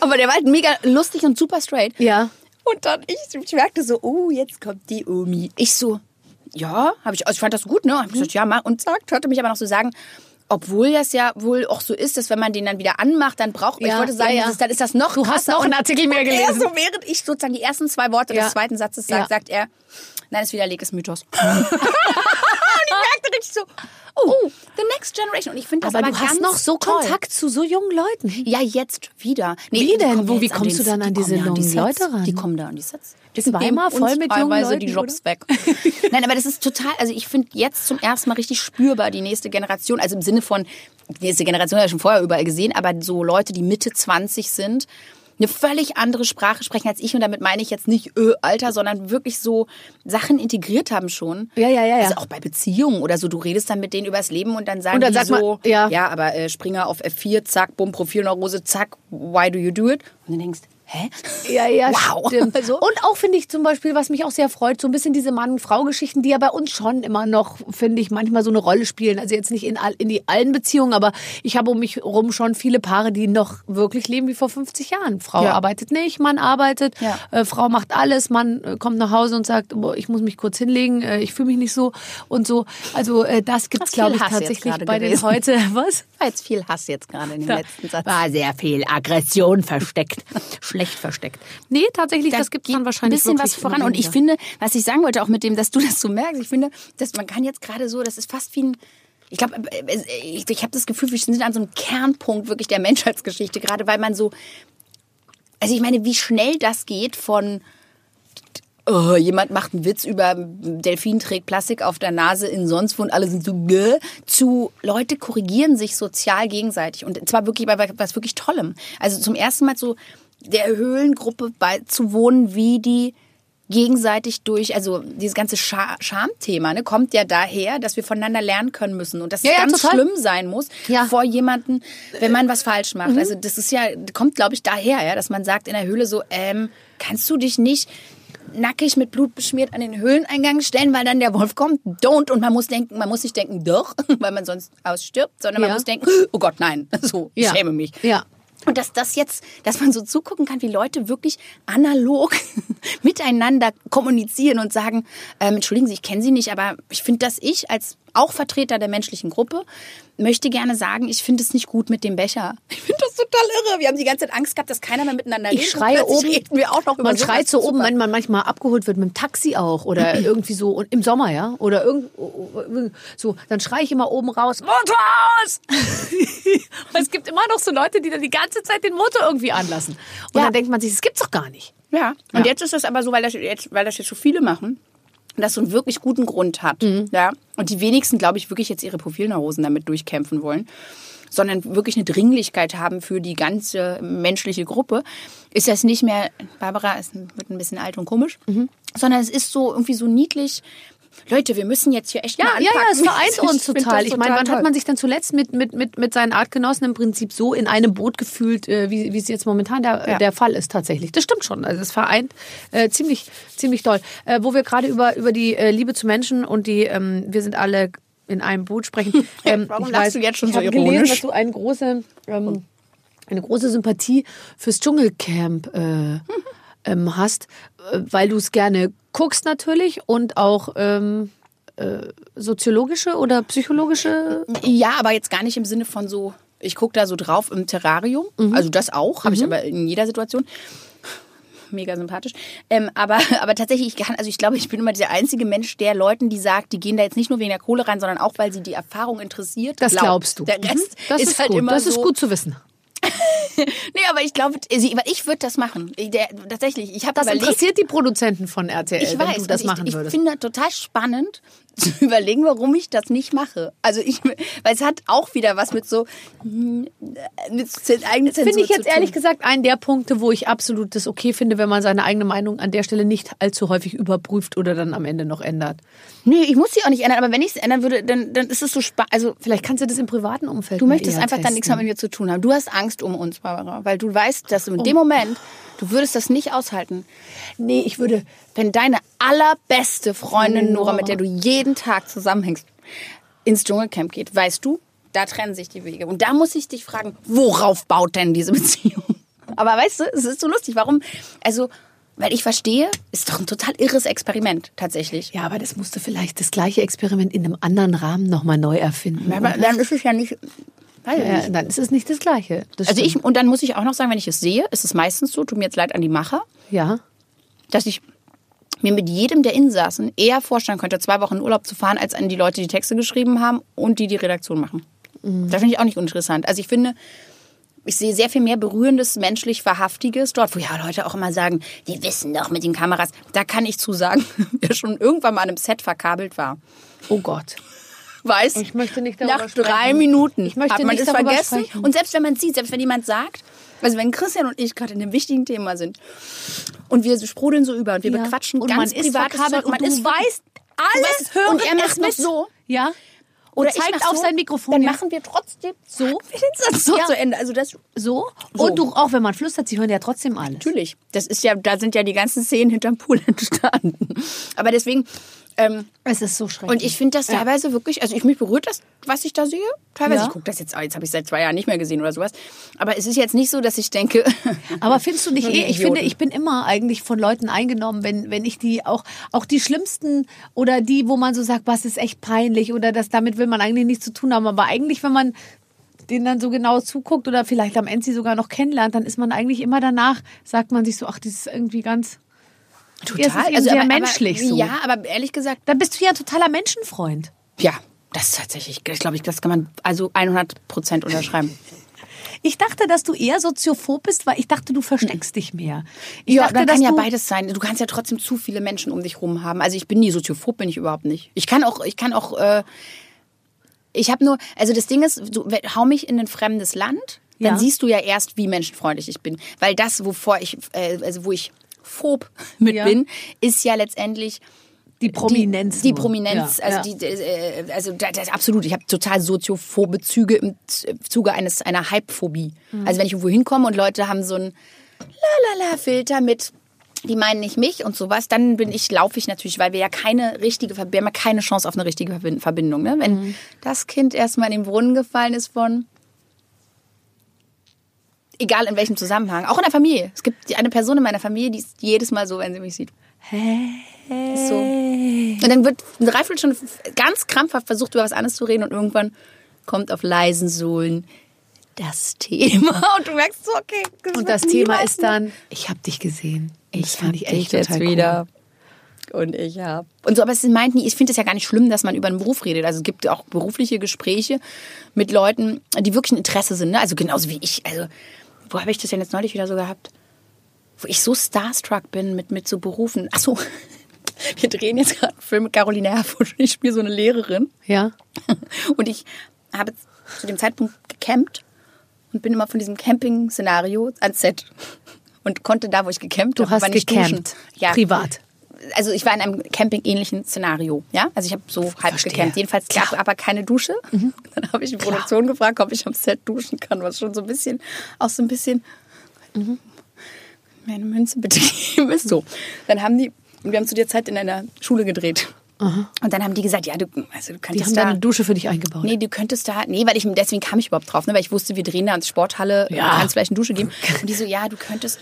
Aber der war halt mega lustig und super straight. Ja. Und dann, ich, ich merkte so, oh, jetzt kommt die Omi. Ich so, ja, habe ich, also ich fand das gut, ne? Hab ich gesagt, ja, mach. Und sagt, hörte mich aber noch so sagen, obwohl das ja wohl auch so ist, dass wenn man den dann wieder anmacht, dann braucht, ich Ja, wollte sagen, ja, ja. ist, dann ist das noch Du hast noch einen Artikel mehr und Er gelesen. so, während ich sozusagen die ersten zwei Worte des zweiten Satzes sage, sagt er, nein, es widerlegt ist Mythos. merkte richtig so, oh, the next generation. Und ich finde das Aber aber, du hast noch so toll. Kontakt zu so jungen Leuten. Ja, jetzt wieder. Wie die denn? Wo- wie kommst du dann an die diese jungen die. Leute ran? Die kommen da an die Sets. Zweimal Nehmen voll uns mit jungen Leuten, die Jobs oder? weg. Nein, aber das ist total, also ich finde jetzt zum ersten Mal richtig spürbar die nächste Generation, also im Sinne von, die nächste Generation habe ich schon vorher überall gesehen, aber so Leute, die Mitte 20 sind, eine völlig andere Sprache sprechen als ich und damit meine ich jetzt nicht ö, Alter, sondern wirklich so Sachen integriert haben schon. Ja, ja, ja, ja. Also auch bei Beziehungen oder so, du redest dann mit denen übers Leben und dann sagen Und dann die sag mal, so, ja. ja, aber äh, Springer auf F4, zack, bumm, Profilneurose, zack, why do you do it? Und dann denkst, hä? Ja, ja, Wow. stimmt. Also- Und auch finde ich zum Beispiel, was mich auch sehr freut, so ein bisschen diese Mann-Frau-Geschichten, die ja bei uns schon immer noch, finde ich, manchmal so eine Rolle spielen. Also jetzt nicht in, all, in die allen Beziehungen, aber ich habe um mich herum schon viele Paare, die noch wirklich leben wie vor 50 Jahren. Frau Ja. arbeitet nicht, Mann arbeitet, Ja. äh, Frau macht alles, Mann äh, kommt nach Hause und sagt, boah, ich muss mich kurz hinlegen, äh, ich fühle mich nicht so und so. Also äh, das gibt es, glaube ich, Hass tatsächlich bei den gewesen. heute. Was? War jetzt viel Hass jetzt gerade in dem Da letzten Satz. war sehr viel Aggression versteckt. Schlecht versteckt. Nee, tatsächlich, das gibt es dann wahrscheinlich ein bisschen was voran. Und ich finde, was ich sagen wollte, auch mit dem, dass du das so merkst, ich finde, dass man kann jetzt gerade so, das ist fast wie ein ich glaube, ich, ich habe das Gefühl, wir sind an so einem Kernpunkt wirklich der Menschheitsgeschichte, gerade weil man so, also ich meine, wie schnell das geht von, oh, jemand macht einen Witz über Delfin trägt Plastik auf der Nase in sonst wo und alle sind so, Gäh, zu Leute korrigieren sich sozial gegenseitig und zwar wirklich bei was wirklich Tollem. Also zum ersten Mal so der Höhlengruppe beizuwohnen, wie die gegenseitig durch, also dieses ganze Scha Schamthema ne, kommt ja daher, dass wir voneinander lernen können müssen und dass Ja, es ja, ganz total. schlimm sein muss Ja. vor jemanden, wenn man was falsch macht. Also das ist ja, kommt glaube ich daher, ja, dass man sagt in der Höhle so, ähm, kannst du dich nicht nackig mit Blut beschmiert an den Höhleneingang stellen, weil dann der Wolf kommt? Don't. Und man muss denken, man muss nicht denken, doch, weil man sonst ausstirbt, sondern man Ja. muss denken, oh Gott, nein, so, ich Ja. schäme mich. Ja. Und dass das jetzt, dass man so zugucken kann, wie Leute wirklich analog miteinander kommunizieren und sagen, ähm, entschuldigen Sie, ich kenne Sie nicht, aber ich finde, dass ich als auch Vertreter der menschlichen Gruppe möchte gerne sagen, ich finde es nicht gut mit dem Becher. Ich finde das total irre. Wir haben die ganze Zeit Angst gehabt, dass keiner mehr miteinander redet. Ich schreie oben. reden wir auch noch über man schreit so oben, wenn man manchmal abgeholt wird mit dem Taxi auch oder irgendwie so und im Sommer, ja, oder irgend so, dann schreie ich immer oben raus, Motor aus! es gibt immer noch so Leute, die dann die ganze Zeit den Motor irgendwie anlassen. Und Ja. dann denkt man sich, das gibt's doch gar nicht. Ja, und Ja. jetzt ist das aber so, weil das jetzt, weil das jetzt so viele machen, dass so einen wirklich guten Grund hat. Mhm. Ja. Und die wenigsten, glaube ich, wirklich jetzt ihre Profilneurosen damit durchkämpfen wollen, sondern wirklich eine Dringlichkeit haben für die ganze menschliche Gruppe, ist das nicht mehr, Barbara ist, wird ein bisschen alt und komisch, Mhm. sondern es ist so irgendwie so niedlich. Leute, wir müssen jetzt hier echt Ja, mal ja, anpacken. ja, es vereint uns total. das Ich meine, wann hat man sich denn zuletzt mit, mit, mit, mit seinen Artgenossen im Prinzip so in einem Boot gefühlt, äh, wie, wie es jetzt momentan der, Ja. der Fall ist tatsächlich? Das stimmt schon. Also es vereint äh, ziemlich, ziemlich doll. Äh, wo wir gerade über, über die äh, Liebe zu Menschen und die, ähm, wir sind alle in einem Boot sprechen. Ähm, Warum ich lachst du jetzt schon ich so habe gelesen, ironisch? dass du eine große, ähm, eine große Sympathie fürs Dschungelcamp äh, ähm, hast, äh, weil du es gerne guckst natürlich und auch ähm, äh, soziologische oder psychologische. Ja, aber jetzt gar nicht im Sinne von so, ich gucke da so drauf im Terrarium. Also das auch, habe ich aber in jeder Situation. Mega sympathisch. Ähm, aber, aber tatsächlich, ich kann, also ich glaube, ich bin immer der einzige Mensch, der Leuten, die sagt, die gehen da jetzt nicht nur wegen der Kohle rein, sondern auch, weil sie die Erfahrung interessiert. Das glaubt. glaubst du. Der Rest Mhm. Das ist, ist, halt gut. immer das so. ist gut zu wissen. Nee, aber ich glaube, ich würde das machen. Ich, der, tatsächlich, ich habe Das überlegt, interessiert die Produzenten von RTL, ich wenn weiß, du das und machen ich, ich würdest. finde das total spannend zu überlegen, warum ich das nicht mache. Also ich, weil es hat auch wieder was mit so hm, mit eigene Zensur Finde ich jetzt zu ehrlich gesagt einen der Punkte, wo ich absolut das okay finde, wenn man seine eigene Meinung an der Stelle nicht allzu häufig überprüft oder dann am Ende noch ändert. Nee, ich muss sie auch nicht ändern, aber wenn ich es ändern würde, dann, dann ist es so spannend. Also Vielleicht kannst du das im privaten Umfeld du möchtest eher einfach dann testen. nichts mehr mit mir zu tun haben. Du hast Angst um uns, Barbara, weil du weißt, dass in dem Moment, du würdest das nicht aushalten. Nee, ich würde wenn deine allerbeste Freundin Nora, mit der du jeden Tag zusammenhängst, ins Dschungelcamp geht, weißt du, da trennen sich die Wege. Und da muss ich dich fragen, worauf baut denn diese Beziehung? Aber weißt du, es ist so lustig. Warum? Also, weil ich verstehe, ist doch ein total irres Experiment, tatsächlich. Ja, aber das musst du vielleicht das gleiche Experiment in einem anderen Rahmen nochmal neu erfinden. Aber dann ist es ja nicht. Ich ja, nicht. dann ist es nicht das Gleiche. Das Also ich, und dann muss ich auch noch sagen, wenn ich es sehe, ist es meistens so, tut mir jetzt leid an die Macher, ja. dass ich mir mit jedem der Insassen eher vorstellen könnte, zwei Wochen in Urlaub zu fahren, als an die Leute, die Texte geschrieben haben und die die Redaktion machen. Das finde ich auch nicht uninteressant. Also ich finde, ich sehe sehr viel mehr berührendes, menschlich Verhaftiges dort, wo ja Leute auch immer sagen, die wissen doch mit den Kameras. Da kann ich zu sagen, wer schon irgendwann mal an einem Set verkabelt war, Oh Gott. Weiß, Ich möchte nicht nach sprechen. drei Minuten Ich möchte hat man nicht darüber vergessen. sprechen. Und selbst wenn man sieht, selbst wenn jemand sagt, also wenn Christian und ich gerade in einem wichtigen Thema sind und wir sprudeln so über und wir Ja. bequatschen Und ganz man ist verkabelt Zeug, man und du ist weißt alles, weißt, hören und er macht es so. Ja. Oder Und zeigt auf so, sein Mikrofon. Dann ja. machen wir trotzdem So. wir den Satz so Ja. zu Ende. Also das so. So. Und du, auch wenn man flüstert, sie hören ja trotzdem alles. natürlich. Das ist ja, da sind ja die ganzen Szenen hinterm Pool entstanden. Aber deswegen. Ähm, Es ist so schrecklich. Und ich finde das Ja. teilweise wirklich, also ich mich berührt das, was ich da sehe. Teilweise, Ja. ich gucke das jetzt, jetzt habe ich seit zwei Jahren nicht mehr gesehen oder sowas. Aber es ist jetzt nicht so, dass ich denke, Aber findest du nicht eh, ich finde, ich bin immer eigentlich von Leuten eingenommen, wenn, wenn ich die auch, auch die schlimmsten oder die, wo man so sagt, was ist echt peinlich oder das, damit will man eigentlich nichts zu tun haben. Aber eigentlich, wenn man denen dann so genau zuguckt oder vielleicht am Ende sie sogar noch kennenlernt, dann ist man eigentlich immer danach, sagt man sich so, ach, das ist irgendwie ganz, Ja, es ist eben sehr menschlich aber, so. Ja, aber ehrlich gesagt, dann bist du ja ein totaler Menschenfreund. ja, das ist tatsächlich, ich glaube, ich, das kann man also 100 Prozent unterschreiben. Ich dachte, dass du eher soziophob bist, weil ich dachte, du versteckst dich mehr. Ich ja, dachte, dann dass kann ja beides sein. Du kannst ja trotzdem zu viele Menschen um dich rum haben. Also ich bin nie soziophob, bin ich überhaupt nicht. Ich kann auch, ich kann auch, äh, ich habe nur, also das Ding ist, du, hau mich in ein fremdes Land, dann Ja. siehst du ja erst, wie menschenfreundlich ich bin. Weil das, wovor ich, äh, also wo ich phob mit Ja. bin, ist ja letztendlich die Prominenz. Die, die. Prominenz, Ja, also ja. die, äh, also das, das absolut. Ich habe total soziophobe Züge im Z- Zuge eines einer Hypephobie. Mhm. Also wenn ich irgendwo hinkomme und Leute haben so ein Lalala Filter mit die meinen nicht mich und sowas, dann bin ich, laufe ich natürlich, weil wir ja keine richtige, wir haben ja keine Chance auf eine richtige Verbin- Verbindung. Ne? Wenn Mhm. das Kind erstmal in den Brunnen gefallen ist von, egal in welchem Zusammenhang, auch in der Familie. Es gibt eine Person in meiner Familie, die ist jedes Mal so, wenn sie mich sieht. Ist so. Und dann wird eine Dreiviertelstunde ganz krampfhaft versucht, über was anderes zu reden und irgendwann kommt auf leisen Sohlen das Thema. Und du merkst so, okay. Und wird das Thema ist dann, ich habe dich gesehen. Und das ich fand dich echt jetzt total wieder. Und ich hab. Und so, aber es meint nie, ich finde es ja gar nicht schlimm, dass man über einen Beruf redet. Also es gibt auch berufliche Gespräche mit Leuten, die wirklich ein Interesse sind. Ne? Also genauso wie ich. Also, wo habe ich das denn jetzt neulich wieder so gehabt? Wo ich so starstruck bin mit, mit so Berufen. Ach so, wir drehen jetzt gerade einen Film mit Caroline Herfurth. Ich spiele so eine Lehrerin. Ja. Und ich habe zu dem Zeitpunkt gecampt und bin immer von diesem Camping-Szenario ans Set. Und konnte da, wo ich gecampt habe, aber nicht gecampt. duschen. Ja. Privat. Also ich war in einem Camping-ähnlichen Szenario. Ja, also ich habe so halb Verstehe. gecampt. Jedenfalls gab aber keine Dusche. Dann habe ich die Produktion gefragt, ob ich am Set duschen kann, was schon so ein bisschen, auch so ein bisschen, mir eine Münze bitte geben ist. So. Dann haben die, wir haben zu der Zeit in einer Schule gedreht. Und dann haben die gesagt, ja, du, also du Die könntest haben da... da eine Dusche für dich eingebaut. Nee, du könntest da, nee, weil ich, deswegen kam ich überhaupt drauf, ne, weil ich wusste, wir drehen da ins Sporthalle, Ja. ja. kann es vielleicht eine Dusche geben. Und die so, ja, du könntest,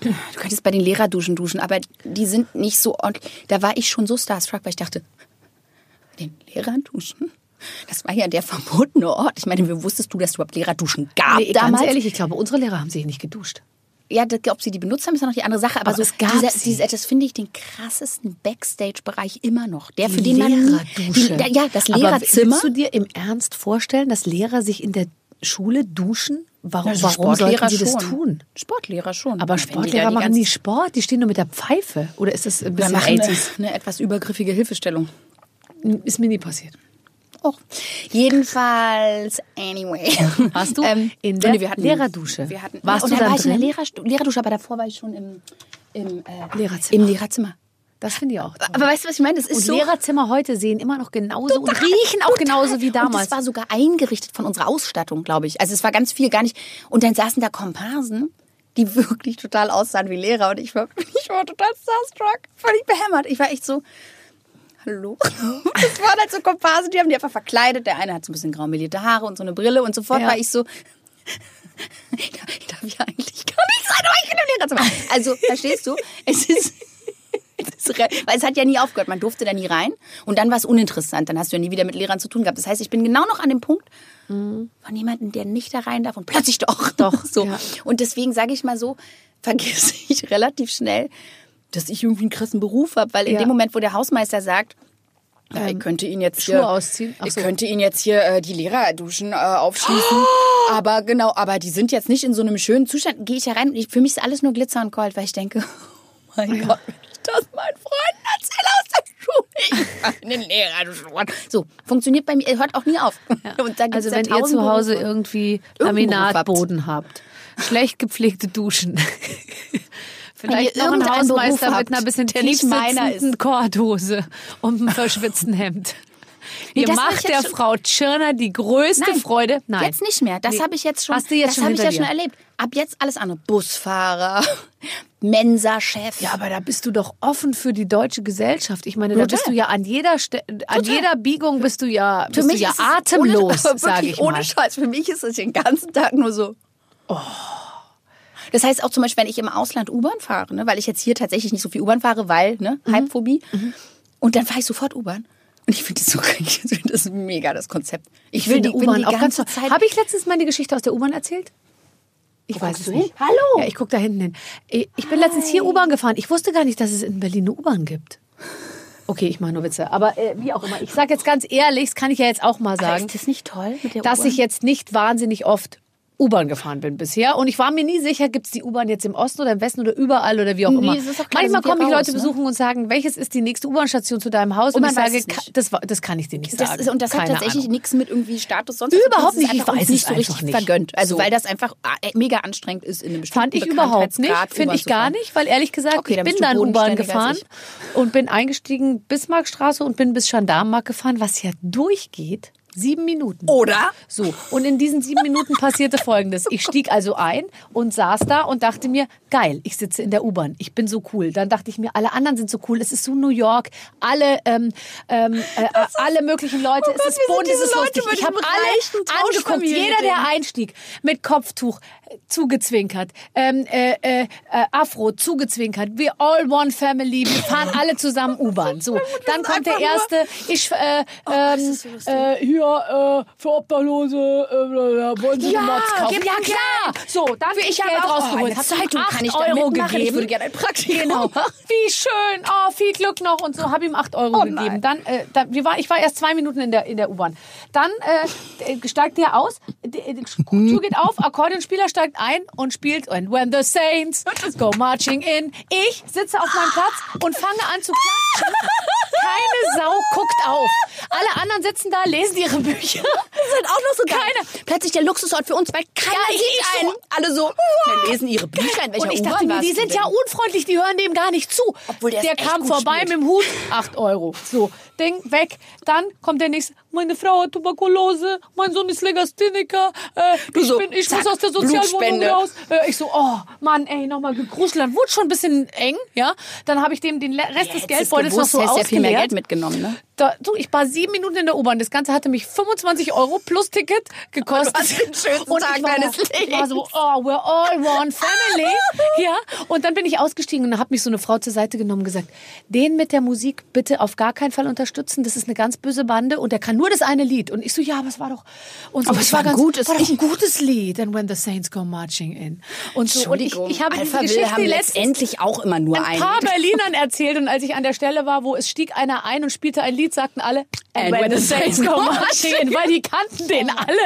du könntest bei den Lehrerduschen duschen, aber die sind nicht so ordentlich. Da war ich schon so starstruck, weil ich dachte, bei den Lehrern duschen? Das war ja der verbotene Ort. Ich meine, wie wusstest du, dass es überhaupt Lehrerduschen gab Nee, damals? ganz ehrlich, ich glaube, unsere Lehrer haben sich nicht geduscht. Ja, ob sie die benutzt haben, ist ja noch die andere Sache. Aber, Aber so es gab dieser, dieser, das finde ich den krassesten Backstage-Bereich immer noch. Der, Die für den man die, ja, das Aber Lehrerzimmer. willst du dir im Ernst vorstellen, dass Lehrer sich in der Schule duschen? Warum, Also warum sollten sie das schon. tun? Sportlehrer schon. Aber Sportlehrer die machen nie Sport, die stehen nur mit der Pfeife. Oder ist das ein bisschen machen eine, 80s? eine etwas übergriffige Hilfestellung. Ist mir nie passiert. Oh. Jedenfalls, anyway. Warst du Ähm, in der nee, wir hatten- Lehrerdusche? Wir hatten, Warst und du dann war ich in der drin? Lehrerstu- Lehrerdusche, aber davor war ich schon im, im, äh, Lehrerzimmer. im Lehrerzimmer. Das finde ich auch. toll. Aber weißt du, was ich meine? Das ist Und so... Lehrerzimmer heute sehen immer noch genauso und riechen auch genauso wie Und damals. das war sogar eingerichtet von unserer Ausstattung, glaube ich. Also es war ganz viel gar nicht. Und dann saßen da Komparsen, die wirklich total aussahen wie Lehrer. Und ich war, ich war total starstruck, völlig behämmert. Ich war echt so, hallo? Das waren halt so Komparsen, die haben die einfach verkleidet. Der eine hat so ein bisschen graumelierte Haare und so eine Brille. Und sofort Ja. war ich so, ich darf, ja eigentlich gar nicht sein, aber ich bin im Lehrerzimmer. Also, verstehst du? Es ist... Weil es hat ja nie aufgehört, man durfte da nie rein und dann war es uninteressant, dann hast du ja nie wieder mit Lehrern zu tun gehabt. Das heißt, ich bin genau noch an dem Punkt von jemandem, der nicht da rein darf und plötzlich doch. Doch, so. ja. Und deswegen sage ich mal so, vergesse ich relativ schnell, dass ich irgendwie einen krassen Beruf habe, weil in Ja. dem Moment, wo der Hausmeister sagt, ja, ich könnte ihn jetzt Schuhe hier, ausziehen? Ach ich so. könnte ihn jetzt hier äh, die Lehrerduschen äh, aufschließen. Aber genau, aber die sind jetzt nicht in so einem schönen Zustand. Gehe ich da rein ich, für mich ist alles nur Glitzer und Gold, weil ich denke, oh mein Gott, wenn ich das meinen Freunden erzähle aus der Schule. Den Lehrerduschen. So, funktioniert bei mir, hört auch nie auf. Gibt's Also ja wenn ihr zu Hause irgendwie Laminatboden habt, schlecht gepflegte Duschen, vielleicht noch Beruf Hausmeister habt, mit einer bisschen meiner tiefsitzenden Korthose und einem verschwitzten Hemd. Nee, ihr macht der Frau Tschirner die größte Nein, Freude. Nein. Jetzt nicht mehr. Das Nee. habe ich jetzt schon. Hast du jetzt das habe ich ja schon erlebt. Ab jetzt alles andere. Busfahrer, Mensa-Chef. Ja, aber da bist du doch offen für die deutsche Gesellschaft. Ich meine, da Total. bist du ja an jeder Ste an Total. jeder Biegung bist du ja, Für bist du mich ja ist es atemlos, sage ich mal. Ohne Scheiß. Für mich ist es den ganzen Tag nur so. Oh. Das heißt auch zum Beispiel, wenn ich im Ausland U-Bahn fahre, ne, weil ich jetzt hier tatsächlich nicht so viel U-Bahn fahre, weil, ne, Mhm. Halbphobie. Und dann fahre ich sofort U-Bahn. Und ich finde das so ich finde das mega, das Konzept. Ich, will die U-Bahn auch die ganz ganze. Zeit. Habe ich letztens meine Geschichte aus der U-Bahn erzählt? Ich Wo weiß es nicht. hin? Hallo? Ja, ich gucke da hinten hin. Ich ich bin letztens hier U-Bahn gefahren. Ich wusste gar nicht, dass es in Berlin eine U-Bahn gibt. Okay, ich mache nur Witze. Aber äh, wie auch immer. Ich sage jetzt ganz ehrlich, das kann ich ja jetzt auch mal Aber sagen, ist das nicht toll mit der dass ich jetzt nicht wahnsinnig oft U-Bahn gefahren bin bisher. Und ich war mir nie sicher, gibt es die U-Bahn jetzt im Osten oder im Westen oder überall oder wie auch Nee, immer. das klar, Manchmal kommen mich Leute ne? besuchen und sagen, welches ist die nächste U-Bahn-Station zu deinem Haus? Und Und, ich sage, das, das kann ich dir nicht Das sagen. ist, und das hat Keine tatsächlich Ahnung. nichts mit irgendwie Status sonst Überhaupt. Das nicht. Ich weiß nicht so richtig nicht. vergönnt. Also So. weil das einfach äh, mega anstrengend ist in einem bestimmten Fand ich überhaupt nicht. Finde ich gar nicht, weil ehrlich gesagt, Okay, ich bin dann U-Bahn gefahren und bin eingestiegen Bismarckstraße und bin bis Gendarmenmarkt gefahren, was ja durchgeht. Sieben Minuten. Oder? So, und in diesen sieben Minuten passierte Folgendes. Ich stieg also ein und saß da und dachte mir, geil, ich sitze in der U-Bahn, ich bin so cool. Dann dachte ich mir, alle anderen sind so cool, es ist so New York, alle, ähm, ähm, äh, alle möglichen Leute, es Gott, ist bunt, es diese ist Leute lustig. Ich habe alle angeguckt, jeder, der einstieg, mit Kopftuch zugezwinkert, ähm, äh, äh, äh, Afro zugezwinkert, wir all one family, wir fahren alle zusammen U-Bahn. So, dann kommt der erste, ich, äh, das ähm, so äh, hier, äh, für Obdachlose, äh, wollen Sie Ja, Mods kaufen? Ja, klar. So, dann Ich ich Geld rausgeholt, hab Zeitung, kann ich 8 da Euro gegeben. Ich würde gerne ein Praktikum Genau. machen. Wie schön. Oh, viel Glück noch und so. Habe ihm 8 Euro Oh gegeben. nein. Dann, äh, dann, wir war, ich war erst zwei Minuten in der, in der U-Bahn. Dann äh, steigt der aus, die, die Tür geht auf, Akkordeonspieler steigt ein und spielt And when the Saints go marching in. Ich sitze auf meinem Platz und fange an zu klatschen. Keine Sau guckt auf. Alle anderen sitzen da, lesen ihre Bücher. Ist halt auch noch so geil. Plötzlich der Luxusort für uns, weil keiner Ja, sieht einen. so- Alle so, wir lesen ihre Bücher. In welcher Und ich dachte mir, die sind ja unfreundlich, die hören dem gar nicht zu. Obwohl der der kam vorbei spielt. mit dem Hut, 8 Euro. So, Ding, weg. Dann kommt der nächste, meine Frau hat Tuberkulose, mein Sohn ist Legastheniker, äh, ich, so, bin, ich zack, muss aus der Sozialwohnung raus. Äh, ich so, oh Mann, ey, nochmal gegruschelt. Dann wurde schon ein bisschen eng, ja. Dann habe ich dem den Rest des Hättest Geldbeutels noch so ja viel mehr ausgeleert. Geld mitgenommen, ne? Da, du, ich war sieben Minuten in der U-Bahn. Das Ganze hatte mich 25 Euro plus Ticket gekostet. Du hast den schönsten und Tag war, deines Ich war so, oh, we're all one family. ja. Und dann bin ich ausgestiegen und da hat mich so eine Frau zur Seite genommen und gesagt, den mit der Musik bitte auf gar keinen Fall unterstützen. Das ist eine ganz böse Bande und der kann nur das eine Lied. Und ich so, ja, aber es war doch, und so, Aber es war ein gutes war doch ein gutes Lied. And when the saints go marching in. Und so, und ich, ich habe diese Alphaville Geschichte haben letztendlich auch immer nur ein einen. paar Berlinern erzählt und als ich an der Stelle war, wo es stieg einer ein und spielte ein Lied, sagten alle, And when the Saints go marching in, weil die kannten den alle.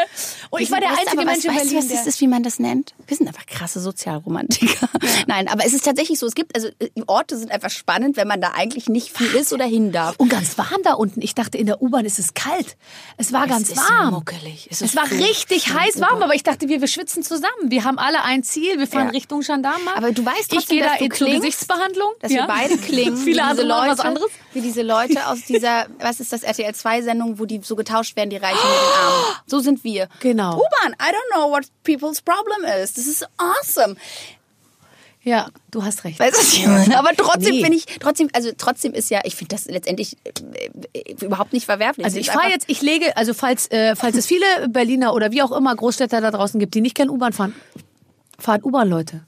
Und ich war der einzige aber Mensch was, in weißt du, Berlin, was das ist, wie man das nennt? Wir sind einfach krasse Sozialromantiker. Nein, aber es ist tatsächlich so, es gibt, also äh, Orte sind einfach spannend, wenn man da eigentlich nicht viel ist oder hin darf. Und ganz warm da unten. Ich dachte, in der U-Bahn ist es kalt. Es war ganz ist warm. muckelig. Es Es, war richtig heiß warm, aber ich dachte, wir, wir schwitzen zusammen. Wir haben alle ein Ziel. Wir fahren Ja. Richtung Gendarmenmarkt. Aber du weißt ich trotzdem, da dass du in klingst, Gesichtsbehandlung. Dass ja. wir beide klingen. Viele wie diese Leute, was anderes. Wie diese Leute aus dieser, was ist das, RTL 2 Sendung, wo die so getauscht werden, die Reichen mit den Armen. So sind wir. Genau. U-Bahn, I don't know what people's problem is. Das ist awesome. Ja, du hast recht. Weißt du? Aber trotzdem Nee. finde ich, trotzdem, also trotzdem ist ja, ich finde das letztendlich äh, äh, überhaupt nicht verwerflich. Also ich fahre jetzt, ich lege, also falls, äh, falls es viele Berliner oder wie auch immer Großstädter da draußen gibt, die nicht gern U-Bahn fahren, fahrt U-Bahn, Leute.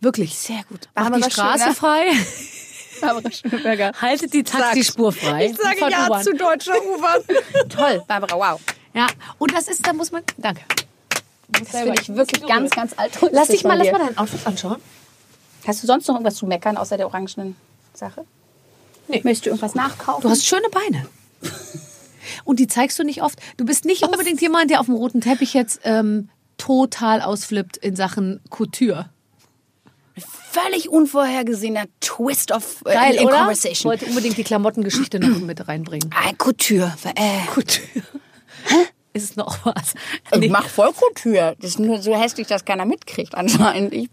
Wirklich. Sehr gut. Macht die Barbara Straße Schöner. frei, Barbara Schöneberger. haltet die Taxispur frei. Ich sage ja zu deutscher U-Bahn. Toll, Barbara, wow. Ja, und das ist, da muss man, danke. Das finde ich wirklich ganz, ganz altruistisch Lass dich mal, lass mal dein Outfit anschauen. Hast du sonst noch irgendwas zu meckern außer der orangenen Sache? Nee. Möchtest du irgendwas nachkaufen? Du hast schöne Beine. Und die zeigst du nicht oft. Du bist nicht unbedingt jemand, der auf dem roten Teppich jetzt ähm, total ausflippt in Sachen Couture. völlig unvorhergesehener Twist of äh, Geil, in, in oder? Ich Conversation. wollte unbedingt die Klamottengeschichte noch mit reinbringen. Ah, Couture. Äh, Couture. Ist es noch was? Ich mach voll Couture. Das ist nur so hässlich, dass keiner mitkriegt anscheinend. Ich,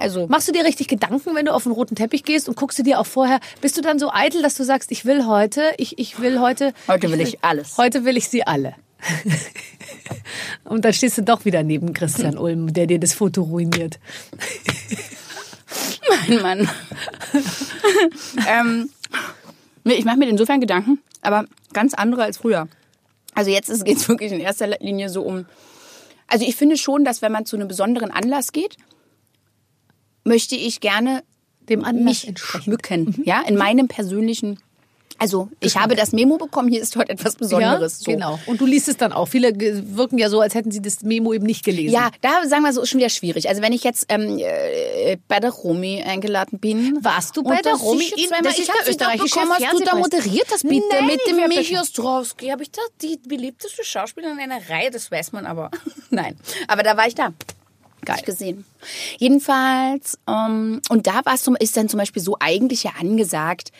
also, Machst du dir richtig Gedanken, wenn du auf den roten Teppich gehst und guckst du dir auch vorher, bist du dann so eitel, dass du sagst, ich will heute, ich, ich will heute. Heute will ich alles. Heute will ich sie alle. und dann stehst du doch wieder neben Christian Ulm, der dir das Foto ruiniert. mein Mann. ähm, nee, ich mache mir insofern Gedanken, aber ganz andere als früher. Also jetzt geht es wirklich in erster Linie so um. Also ich finde schon, dass wenn man zu einem besonderen Anlass geht, möchte ich gerne Dem Anlass mich schmücken. Ja, in meinem persönlichen. Also ich habe das Memo bekommen. Hier ist heute etwas Besonderes. Ja, so. genau. Und du liest es dann auch. Viele wirken ja so, als hätten sie das Memo eben nicht gelesen. Ja, da sagen wir so, ist schon wieder schwierig. Also wenn ich jetzt ähm, äh, bei der Romy eingeladen bin. Warst du bei der Romy ich in- das ist ich der österreichische Hast du da moderiert das bitte Nein, mit dem ich Michi Ostrowski? Habe ich da die beliebteste Schauspielerin in einer Reihe? Das weiß man aber. Nein, aber da war ich da. Geil. gesehen. Jedenfalls, ähm, und da war es ist dann zum Beispiel so eigentlich ja angesagt,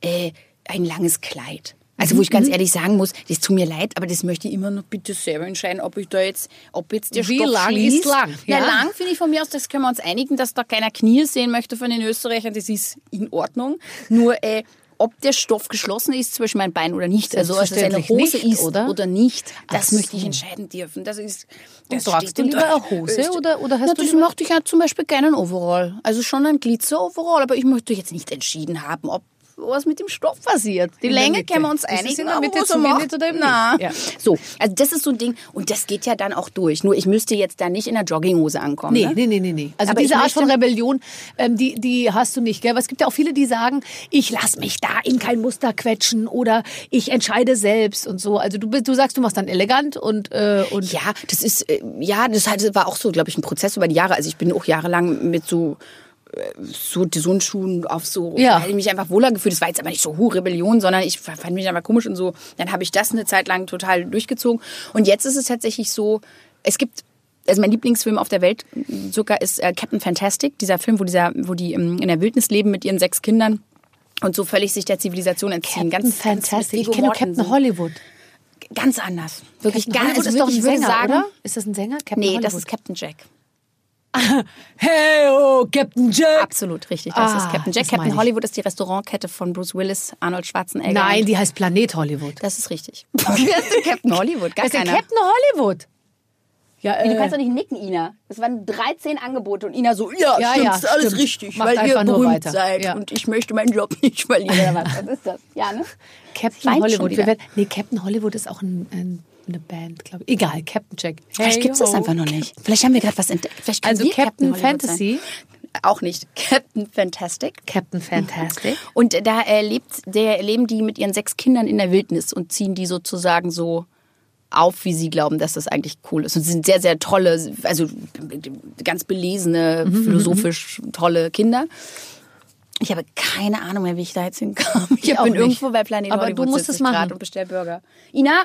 äh, ein langes Kleid. Also wo ich Mhm. ganz ehrlich sagen muss, das tut mir leid, aber das möchte ich immer noch bitte selber entscheiden, ob ich da jetzt, ob jetzt der Wie Stoff lang schließt. ist lang, Ja, ja? lang finde ich von mir aus, das können wir uns einigen, dass da keiner Knie sehen möchte von den Österreichern, das ist in Ordnung. Nur äh, ob der Stoff geschlossen ist zwischen meinen Beinen oder nicht, also ob es eine Hose nicht, ist oder? oder, nicht, das Ach möchte ich so. entscheiden dürfen. Das ist Und das tragst steht du lieber eine Hose Öster- oder- oder hast Na, du das möchte ich ja zum Beispiel gerne ein Overall. Also schon ein Glitzer-Overall, aber ich möchte jetzt nicht entschieden haben, ob was mit dem Stoff passiert. Die In Länge können wir uns Ist einigen. in der Mitte zugenäht macht, oder eben na. Ja. So, also das ist so ein Ding und das geht ja dann auch durch. Nur ich müsste jetzt da nicht in der Jogginghose ankommen. Nee, ne? nee, nee, nee, nee. Also Aber diese Art von Rebellion, ähm, die, die hast du nicht, gell? Aber es gibt ja auch viele, die sagen, ich lass mich da in kein Muster quetschen oder ich entscheide selbst und so. Also du, bist- du sagst, du machst dann elegant und, äh, und Ja, das ist, äh, ja, das war auch so, glaube ich, ein Prozess über die Jahre. Also ich bin auch jahrelang mit so äh, so Schuhen auf so, Ja. da hätte ich mich einfach wohler gefühlt. Das war jetzt aber nicht so hu Rebellion, sondern ich fand mich einfach komisch und so. Dann habe ich das eine Zeit lang total durchgezogen. Und jetzt ist es tatsächlich so, es gibt also mein Lieblingsfilm auf der Welt sogar ist äh, Captain Fantastic, dieser Film, wo dieser, wo die ähm, in der Wildnis leben mit ihren sechs Kindern und so völlig sich der Zivilisation entziehen. Captain ganz, ganz Fantastic. Ich mit kenne Captain Mortensen. Hollywood. Ganz anders. Wirklich Captain ganz, Hollywood also ist doch ein wirklich, ich würde Sänger, sagen, oder? Ist das ein Sänger? Captain Nee, Hollywood. das ist Captain Jack. Hey, oh, Captain Jack. Absolut richtig, das Ah, ist Captain Jack. Captain. Hollywood ist die Restaurantkette von Bruce Willis, Arnold Schwarzenegger. Nein, die heißt Planet Hollywood. das ist richtig. Wer ist denn Captain Hollywood? Gar ist keiner. Captain Hollywood. Ja, Du äh, kannst doch nicht nicken, Ina. Es waren 13 Angebote und Ina so, ja, Ja, stimmt, ja, ist alles stimmt. richtig, Macht weil ihr berühmt weiter. seid Ja. und ich möchte meinen Job nicht verlieren. Was? ist das? Ja, ne? Captain Hollywood. werden, nee, Captain Hollywood ist auch ein, ein, eine Band, glaube ich. Egal, Captain Jack. Vielleicht gibt es das einfach noch nicht. Vielleicht haben wir gerade was entdeckt. Vielleicht können Also wir Captain Hollywood Fantasy. Sein. Auch nicht. Captain Fantastic. Captain Fantastic. Und da erlebt, der leben die mit ihren sechs Kindern in der Wildnis und ziehen die sozusagen so auf, wie sie glauben, dass das eigentlich cool ist. Und sie sind sehr, sehr tolle, also ganz belesene, Mhm, philosophisch tolle Kinder. Ich habe keine Ahnung mehr, wie ich da jetzt hinkam. Ich, Ich bin irgendwo bei Planet Aber Hollywood du musst es machen. und bestell Burger. Ina,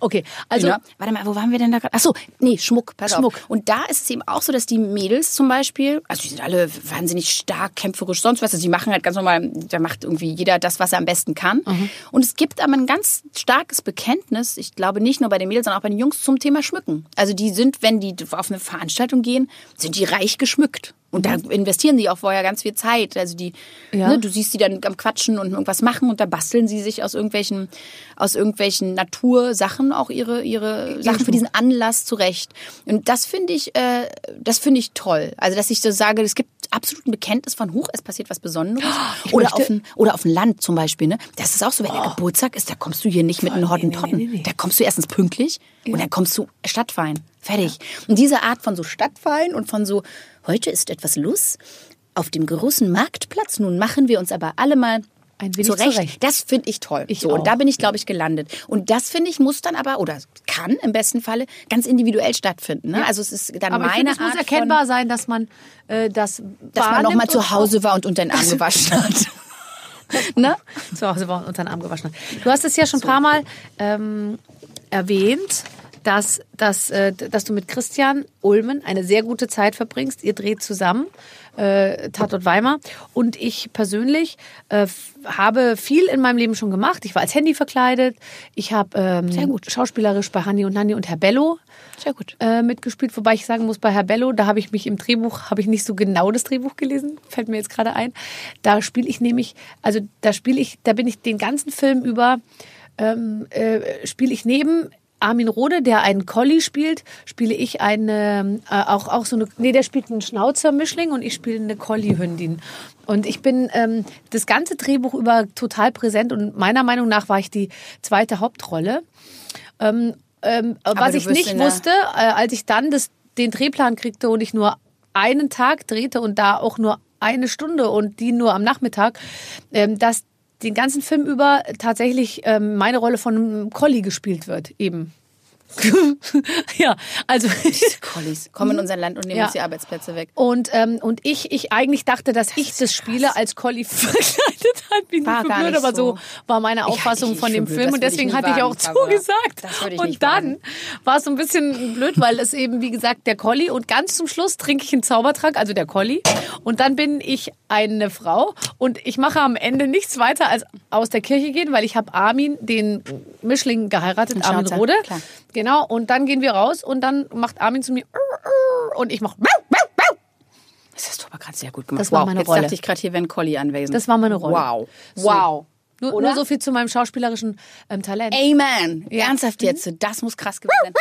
Okay, also Ina, warte mal, wo waren wir denn da gerade? Achso, nee, Schmuck, pass Schmuck. auf. Und da ist es eben auch so, dass die Mädels zum Beispiel, also die sind alle wahnsinnig stark, kämpferisch, sonst was. Also die machen halt ganz normal, da macht irgendwie jeder das, was er am besten kann. Mhm. Und es gibt aber ein ganz starkes Bekenntnis, ich glaube nicht nur bei den Mädels, sondern auch bei den Jungs zum Thema Schmücken. Also die sind, wenn die auf eine Veranstaltung gehen, sind die reich geschmückt. Und da investieren die auch vorher ganz viel Zeit. Also die, Mhm. Ja. ne, du siehst die dann am Quatschen und irgendwas machen und da basteln sie sich aus irgendwelchen, aus irgendwelchen Natursachen auch ihre, ihre Sachen für diesen Anlass zurecht. Und das finde ich, äh, das finde ich toll. Also, dass ich so sage, es gibt absolut ein Bekenntnis von Huch, es passiert was Besonderes. Oder möchte- auf, dem, oder auf dem Land zum Beispiel, ne? Das ist auch so, wenn der Geburtstag ist, da kommst du hier nicht mit einem Hottentotten. nee, nee, nee. Da kommst du erstens pünktlich und dann kommst du stadtfein. Fertig. Und diese Art von so stadtfein und von so, heute ist etwas los auf dem großen Marktplatz, nun machen wir uns aber alle mal Ein wenig zurecht. zurecht. Das finde ich toll. Ich so, auch. und da bin ich, glaube ich, gelandet. Und das, finde ich, muss dann aber, oder kann im besten Falle, ganz individuell stattfinden. Ne? Also es ist dann aber ich meine finde, es muss erkennbar von, sein, dass man äh, das dass man noch mal zu Hause war und unter den Arm gewaschen hat. ne? zu Hause war und unter den Arm gewaschen hat. Du hast es ja schon ein paar Mal ähm, erwähnt, dass, dass, äh, dass du mit Christian Ulmen eine sehr gute Zeit verbringst. Ihr dreht zusammen. Äh, Tatort Weimar. Und ich persönlich äh, habe viel in meinem Leben schon gemacht. Ich war als Handy verkleidet. Ich habe ähm, schauspielerisch bei Hanni und Nanni und Herr Bello Sehr gut. äh, mitgespielt, wobei ich sagen muss, bei Herr Bello, da habe ich mich im Drehbuch, habe ich nicht so genau das Drehbuch gelesen, fällt mir jetzt gerade ein. Da spiele ich nämlich, also da spiele ich, da bin ich den ganzen Film über, ähm, äh, spiele ich neben Armin Rode, der einen Collie spielt, spiele ich eine, äh, auch, auch so eine, nee, der spielt einen Schnauzer-Mischling und ich spiele eine Collie-Hündin. Und ich bin ähm, das ganze Drehbuch über total präsent und meiner Meinung nach war ich die zweite Hauptrolle. Ähm, ähm, was ich nicht wusste, äh, als ich dann das, den Drehplan kriegte und ich nur einen Tag drehte und da auch nur eine Stunde und die nur am Nachmittag, ähm, dass den ganzen Film über tatsächlich ähm, meine Rolle von einem Collie gespielt wird, eben. ja, also Collies kommen in unser Land und nehmen Ja. uns die Arbeitsplätze weg. und ähm, und ich ich eigentlich dachte, dass ich das spiele als Collie verkleidet hat, bin War ich gar blöd, nicht aber so so. war meine Ich- Auffassung ich von für dem blöd, Film das und ich deswegen hatte ich auch zugesagt. Das ich und nicht dann wagen. war es so ein bisschen blöd, weil es eben wie gesagt der Collie und ganz zum Schluss trinke ich einen Zaubertrank, also der Collie und dann bin ich eine Frau und ich mache am Ende nichts weiter als aus der Kirche gehen, weil ich habe Armin den Mischling geheiratet, Armin Rode. klar. Genau und dann gehen wir raus und dann macht Armin zu mir und ich mache Das hast du aber gerade sehr gut gemacht. Das war wow. meine Jetzt Rolle. dachte ich gerade, hier ein Collie anwesend. Das war meine Rolle. Wow. So. Wow. Nur, Oder? nur so viel zu meinem schauspielerischen ähm, Talent. Amen. Ja. Ernsthaft jetzt. Das muss krass gewesen sein.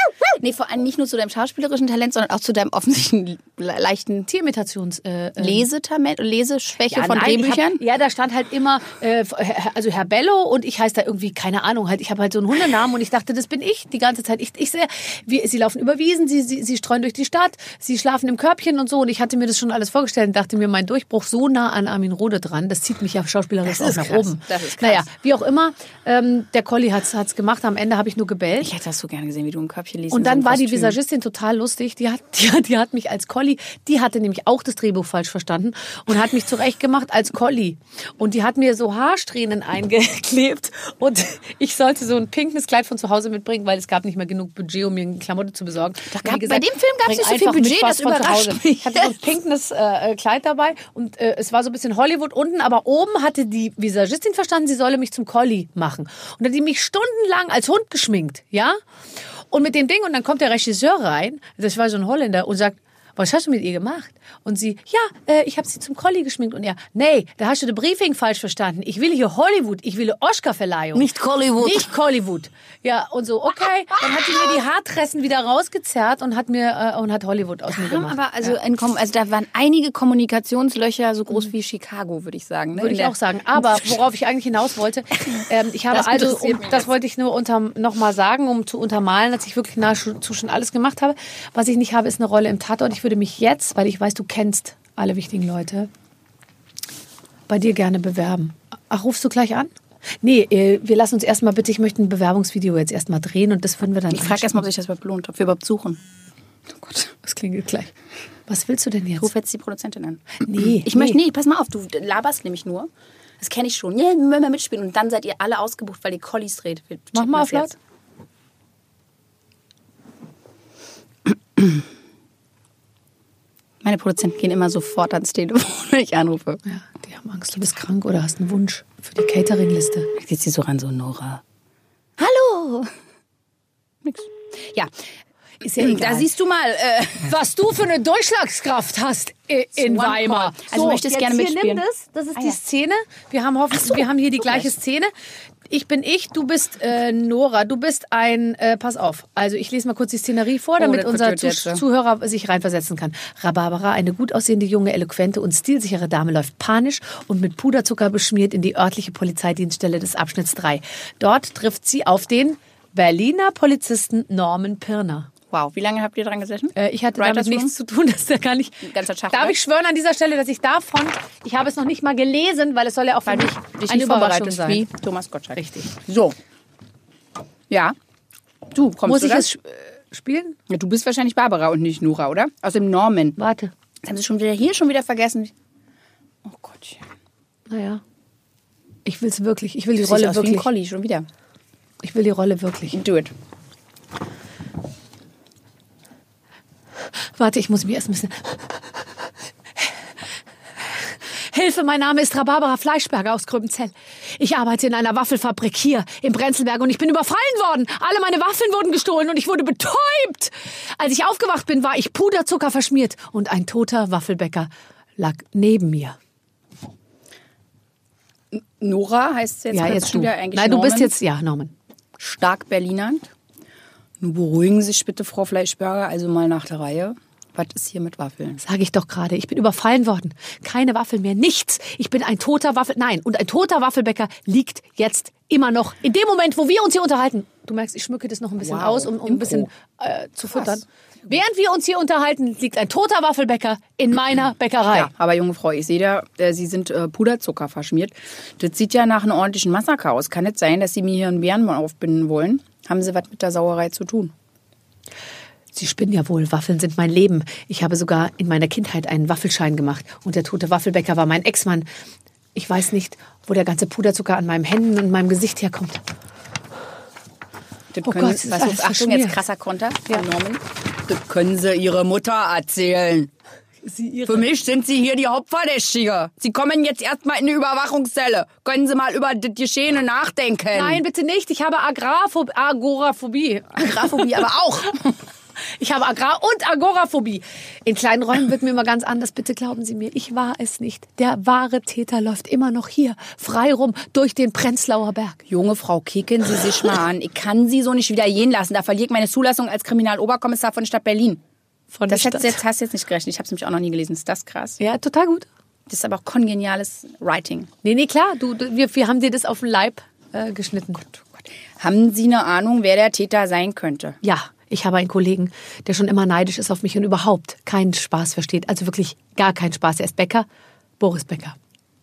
Nee, vor allem nicht nur zu deinem schauspielerischen Talent, sondern auch zu deinem offensichtlichen le- leichten Tierimitations äh, ähm, Lesetalent, Leseschwäche ja, von nein, Drehbüchern. Hab, ja, da stand halt immer, äh, also Herr Bello und ich heiße da irgendwie, keine Ahnung, halt, ich habe halt so einen Hundenamen und ich dachte, das bin ich die ganze Zeit. Ich, ich sehe, wie, sie laufen über Wiesen, sie, sie, sie streuen durch die Stadt, sie schlafen im Körbchen und so und ich hatte mir das schon alles vorgestellt und dachte mir, mein Durchbruch so nah an Armin Rode dran, das zieht mich ja schauspielerisch auch nach krass. oben. Das ist krass. Naja, wie auch immer, ähm, der Colli hat's hat's gemacht, am Ende habe ich nur gebellt. Ich hätte das so gerne gesehen, wie du im Körbchen liest. Und so dann einem war die Kostüm. Visagistin total lustig. Die hat, die, hat, die hat mich als Collie, die hatte nämlich auch das Drehbuch falsch verstanden und hat mich zurechtgemacht als Collie. Und die hat mir so Haarsträhnen eingeklebt und ich sollte so ein pinkes Kleid von zu Hause mitbringen, weil es gab nicht mehr genug Budget, um mir eine Klamotte zu besorgen. Gab- die bei dem Film gab's bring nicht so viel Budget, das überrascht mich Ich hatte so ein pinkes äh, äh, Kleid dabei und äh, es war so ein bisschen Hollywood unten, aber oben hatte die Visagistin verstanden, sie solle mich zum Collie machen. Und dann hat die mich stundenlang als Hund geschminkt, ja? Und mit dem Ding, und dann kommt der Regisseur rein, das war so ein Holländer, und sagt, was hast du mit ihr gemacht? Und sie, ja, äh, ich habe sie zum Colli geschminkt. Und er, nee, da hast du den Briefing falsch verstanden. Ich will hier Hollywood, ich will Oscar-Verleihung. Nicht Hollywood. Nicht Hollywood. Ja, und so, okay. Dann hat sie mir die Haartressen wieder rausgezerrt und hat mir äh, und hat Hollywood aus mir Kam gemacht. aber also, ein Kom- also da waren einige Kommunikationslöcher so groß wie Chicago, würde ich sagen. Ne? Würde ich auch sagen. Aber worauf ich eigentlich hinaus wollte, ähm, ich habe Das also, um, das wollte ich nur unter, noch mal sagen, um zu untermalen, dass ich wirklich nahezu schon alles gemacht habe. Was ich nicht habe, ist eine Rolle im Tatort. Ich würde mich jetzt, weil ich weiß, du kennst alle wichtigen Leute, bei dir gerne bewerben. Ach, rufst du gleich an? Nee, äh, wir lassen uns erstmal bitte, ich möchte ein Bewerbungsvideo jetzt erstmal drehen und das würden wir dann Ich frage erstmal, ob sich das überhaupt lohnt, ob wir überhaupt suchen. Oh Gott. Das klingelt gleich. Was willst du denn Ich jetzt? rufe jetzt die Produzentin an. Nee, Ich möchte, nee. nee, pass mal auf, du laberst nämlich nur. Das kenne ich schon. Ja, wir mal mitspielen. Und dann seid ihr alle ausgebucht, weil ihr Collies dreht. Mach mal auf laut. Meine Produzenten gehen immer sofort ans Telefon, wenn ich anrufe. Ja, die haben Angst, du bist krank oder hast einen Wunsch für die Catering-Liste. Jetzt sie so ran, so Nora. Hallo! Nix. Ja. Ist ja egal. Da siehst du mal, äh, was du für eine Durchschlagskraft hast in One Weimar. Call. Also möchtest jetzt gerne hier, mitspielen? Nimm das. das ist Ah, die ja. Szene. Wir haben hoffentlich, wir haben hier die gleiche Szene. Ich bin ich, du bist äh, Nora, du bist ein, äh, pass auf. Also ich lese mal kurz die Szenerie vor, damit das unser jetzt, Zuh. Zuhörer sich reinversetzen kann. Rhabarbara, eine gut aussehende, junge, eloquente und stilsichere Dame, läuft panisch und mit Puderzucker beschmiert in die örtliche Polizeidienststelle des Abschnitts 3. Dort trifft sie auf den Berliner Polizisten Norman Pirner. Wow, wie lange habt ihr dran gesessen? Äh, ich hatte Writers damit nichts zu tun, dass der gar nicht. ganzer Tag, Darf ich schwören an dieser Stelle, dass ich davon, ich habe es noch nicht mal gelesen, weil es soll ja auch für Weil mich dich eine nicht Überraschung sein. wie Thomas Gottschalk. Richtig. So. Ja. Du, kommst Muss du ich da? es sp- äh, spielen? Ja, du bist wahrscheinlich Barbara und nicht Nora, oder? Aus dem Norman. Warte. Das haben sie schon wieder hier schon wieder vergessen. Oh Gott. Naja. Ich will es wirklich. Ich will die Du siehst Rolle aus wie ein wirklich. Collie schon wieder. Ich will die Rolle wirklich. Do it. Warte, ich muss mich erst ein bisschen. Hilfe, mein Name ist Rhabarbara Fleischberger aus Gröbenzell. Ich arbeite in einer Waffelfabrik hier im Prenzlberg und ich bin überfallen worden. Alle meine Waffeln wurden gestohlen und ich wurde betäubt. Als ich aufgewacht bin, war ich Puderzucker verschmiert und ein toter Waffelbäcker lag neben mir. Nora heißt jetzt, ja, jetzt du. wieder eigentlich Nein, du bist Norman. jetzt, ja, Norman. stark Berlinernd. Nun beruhigen Sie sich bitte, Frau Fleischberger, also mal nach der Reihe. Was ist hier mit Waffeln? Sage ich doch gerade. Ich bin überfallen worden. Keine Waffel mehr. Nichts. Ich bin ein toter Waffel. Nein, und ein toter Waffelbäcker liegt jetzt immer noch in dem Moment, wo wir uns hier unterhalten. Du merkst, ich schmücke das noch ein bisschen Wow, aus, um, um ein bisschen äh, zu füttern. Während wir uns hier unterhalten, liegt ein toter Waffelbäcker in meiner Bäckerei. Ja, aber junge Frau, ich sehe da, äh, Sie sind äh, Puderzucker verschmiert. Das sieht ja nach einem ordentlichen Massaker aus. Kann es sein, dass Sie mir hier einen Bären mal aufbinden wollen? Haben Sie was mit der Sauerei zu tun? Sie spinnen ja wohl. Waffeln sind mein Leben. Ich habe sogar in meiner Kindheit einen Waffelschein gemacht. Und der tote Waffelbäcker war mein Ex-Mann. Ich weiß nicht, wo der ganze Puderzucker an meinen Händen und meinem Gesicht herkommt. Das Oh können Gott, was, alles jetzt, Achtung, jetzt krasser Konter. Ja. Norman. Das können Sie Ihre Mutter erzählen. Für mich sind Sie hier die Hauptverdächtige. Sie kommen jetzt erstmal in eine Überwachungszelle. Können Sie mal über das Geschehene nachdenken? Nein, bitte nicht. Ich habe Agrarphob Agoraphobie. Agraphobie aber auch. Ich habe Agrar- und Agoraphobie. In kleinen Räumen wird mir immer ganz anders. Bitte glauben Sie mir, ich war es nicht. Der wahre Täter läuft immer noch hier, frei rum, durch den Prenzlauer Berg. Junge Frau, kicken Sie sich mal an. Ich kann Sie so nicht wieder gehen lassen. Da verliere ich meine Zulassung als Kriminaloberkommissar von der Stadt Berlin. Von Das hättest jetzt, hast du jetzt nicht gerechnet. Ich habe es nämlich auch noch nie gelesen. Ist das krass? Ja, total gut. Das ist aber auch kongeniales Writing. Nee, nee, klar. Du, du, wir, wir haben dir das auf den Leib äh, geschnitten. Haben Sie eine Ahnung, wer der Täter sein könnte? Ja, ich habe einen Kollegen, der schon immer neidisch ist auf mich und überhaupt keinen Spaß versteht. Also wirklich gar keinen Spaß. Er ist Bäcker, Boris Becker.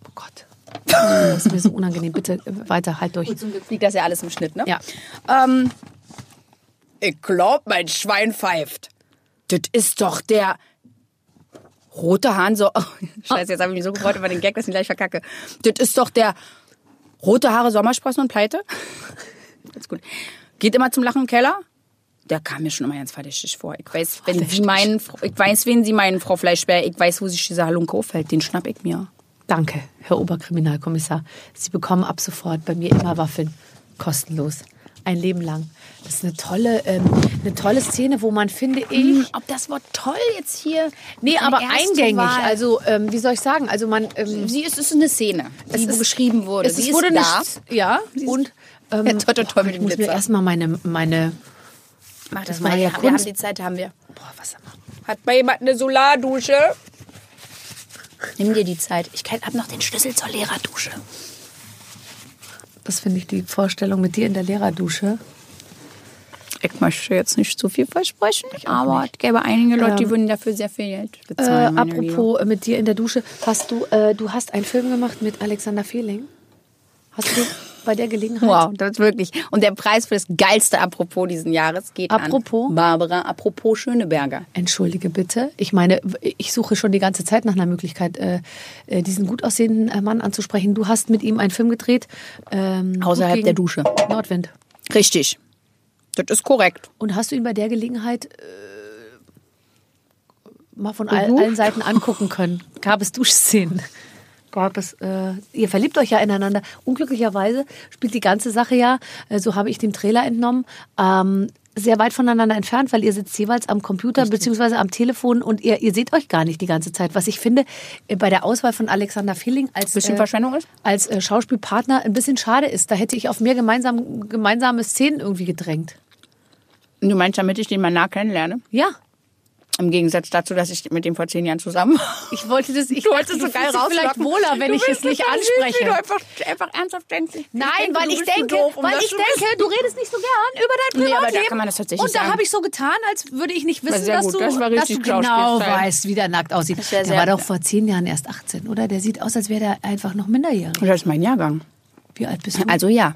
Oh Gott. Das ist mir so unangenehm. Bitte äh, weiter, halt durch. Zum Glück liegt das ja alles im Schnitt, ne? Ja. Ähm, ich glaub, mein Schwein pfeift. Das ist doch der rote Hahn so. Oh, scheiße, jetzt habe ich mich so gefreut über den Gag, dass ich ihn gleich verkacke. Das ist doch der rote Haare Sommersprossen und Pleite. That's gut. Geht immer zum Lachen im Keller. Der kam mir schon immer ganz verdächtig vor. Ich weiß, wenn Sie meinen, ich weiß, wen Sie meinen, Frau Fleischbär. Ich weiß, wo sich dieser Halunke auffällt. Den schnapp ich mir. Danke, Herr Oberkriminalkommissar. Sie bekommen ab sofort bei mir immer Waffeln. Kostenlos. Ein Leben lang. Das ist eine tolle, ähm, eine tolle Szene, wo man, finde ich, Hm, Ob das Wort toll jetzt hier. nee, aber eingängig. Wahl- Also, ähm, wie soll ich sagen? Also, man, ähm, sie ist, es ist eine Szene, die wo geschrieben wurde. Es sie wurde ist da. nicht, ja, und ähm, Ja, toi, toi, toi mit ich dem muss mir erstmal meine, meine, Mach das war mal. ja wir haben die Zeit, haben wir. boah, was Hat mal jemand eine Solardusche? Nimm dir die Zeit. Ich habe noch den Schlüssel zur Lehrerdusche. das finde ich die Vorstellung mit dir in der Lehrerdusche. Ich möchte jetzt nicht zu viel versprechen, aber es gäbe einige Leute, die würden dafür sehr viel Geld Äh, bezahlen. Liebe. apropos äh, mit dir in der Dusche, hast du, äh, du hast einen Film gemacht mit Alexander Fehling. Hast du bei der Gelegenheit? Wow, das ist wirklich. Und der Preis für das geilste Apropos diesen Jahres geht Apropos? an Barbara Apropos Schöneberger. Entschuldige bitte. Ich meine, ich suche schon die ganze Zeit nach einer Möglichkeit, äh, äh, diesen gut aussehenden äh, Mann anzusprechen. Du hast mit ihm einen Film gedreht. Ähm, Außerhalb der Dusche. Nordwind. Richtig. Das ist korrekt. Und hast du ihn bei der Gelegenheit äh, mal von all, allen Seiten angucken können? Gab es Duschszenen? Gab es, äh, ihr verliebt euch ja ineinander. Unglücklicherweise spielt die ganze Sache ja, äh, so habe ich dem Trailer entnommen, ähm, sehr weit voneinander entfernt, weil ihr sitzt jeweils am Computer beziehungsweise am Telefon und ihr, ihr seht euch gar nicht die ganze Zeit. Was ich finde, äh, bei der Auswahl von Alexander Fehling als, ist? als äh, Schauspielpartner ein bisschen schade ist. Da hätte ich auf mehr gemeinsam, gemeinsame Szenen irgendwie gedrängt. Du meinst, damit ich den mal nah kennenlerne? Ja, Im Gegensatz dazu, dass ich mit dem vor zehn Jahren zusammen war. Ich wollte das, ich wolltest so geil dich vielleicht wohler, wenn Du ich es nicht süß, wie anspreche. Du einfach, einfach ernsthaft denkst. Nein, denke, weil ich denke, doof, um weil ich denke, du redest nicht so gern über dein Nee, aber da Privatleben. kann man das tatsächlich Und da habe ich so getan, als würde ich nicht wissen, dass gut, du, das dass du genau weißt, wie der nackt aussieht. Der sehr- war doch vor zehn Jahren erst 18, oder? Der sieht aus, als wäre der einfach noch minderjährig. Das ist mein Jahrgang. Wie alt bist du? Also ja.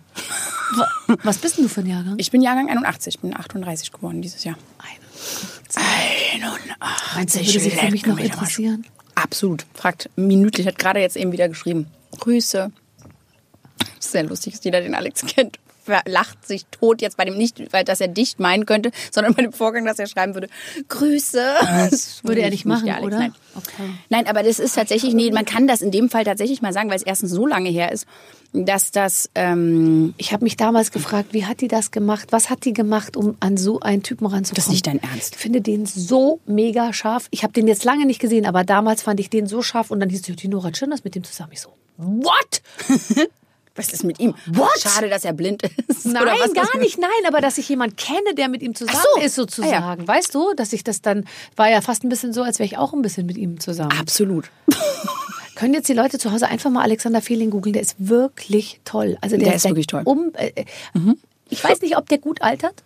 Was bist denn du für ein Jahrgang? Ich bin Jahrgang 81, ich bin 38 geworden dieses Jahr. 81. 81. Meinst du, würde sich für mich noch interessieren? Absolut. Fragt minütlich, hat gerade jetzt eben wieder geschrieben. Grüße. Sehr lustig, dass jeder den Alex kennt. Lacht sich tot jetzt bei dem nicht, weil dass er dich meinen könnte, sondern bei dem Vorgang, dass er schreiben würde, Grüße. Das Würde er nicht machen, Alex, oder? Nein. Okay. Nein, aber das ist tatsächlich, nee, man kann das in dem Fall tatsächlich mal sagen, weil es erstens so lange her ist, dass das, ähm, Ich habe mich damals gefragt, wie hat die das gemacht? Was hat die gemacht, um an so einen Typen ranzukommen? Das ist nicht dein Ernst. Ich finde den so mega scharf. Ich habe den jetzt lange nicht gesehen, aber damals fand ich den so scharf und dann hieß es, die Nora Tschirners mit dem zusammen. Ich so, what? was ist mit ihm? What? Schade, dass er blind ist. Nein, was? gar nicht, nein, aber dass ich jemanden kenne, der mit ihm zusammen so. ist sozusagen. Ah, ja. Weißt du, dass ich das dann, war ja fast ein bisschen so, als wäre ich auch ein bisschen mit ihm zusammen. Absolut. Können jetzt die Leute zu Hause einfach mal Alexander Fehling googeln, der ist wirklich toll. Also der, Der ist wirklich toll. Um, äh, äh, Ich weiß nicht, ob der gut altert,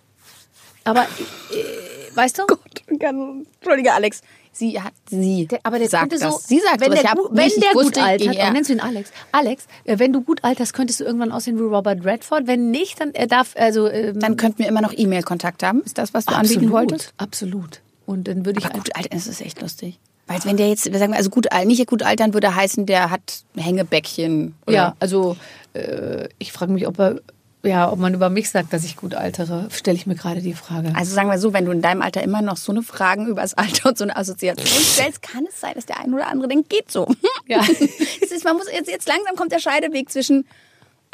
aber äh, weißt du? Entschuldige, Alex. Sie hat sie. Der, aber der sagt das. so, Sie sagt wenn das. der, gut, wenn der gut altert, dann nennst du ihn Alex. Alex, äh, wenn du gut alterst, könntest du irgendwann aussehen wie Robert Redford. Wenn nicht, dann er darf also ähm, Dann könnten wir immer noch E-Mail-Kontakt haben. Ist das, was du anbieten wolltest? absolut. Und dann würde ich Aber gut altern, das ist echt lustig. Weil wenn der jetzt, wir sagen, also gut, nicht gut altern würde heißen, der hat Hängebäckchen. Oder? ja, also äh, ich frage mich, ob er ja, ob man über mich sagt, dass ich gut altere, stelle ich mir gerade die Frage. Also sagen wir so, wenn du in deinem Alter immer noch so eine Fragen über das Alter und so eine Assoziation stellst, kann es sein, dass der ein oder andere denkt, geht so. Ja. Es ist, man muss jetzt, jetzt langsam kommt der Scheideweg zwischen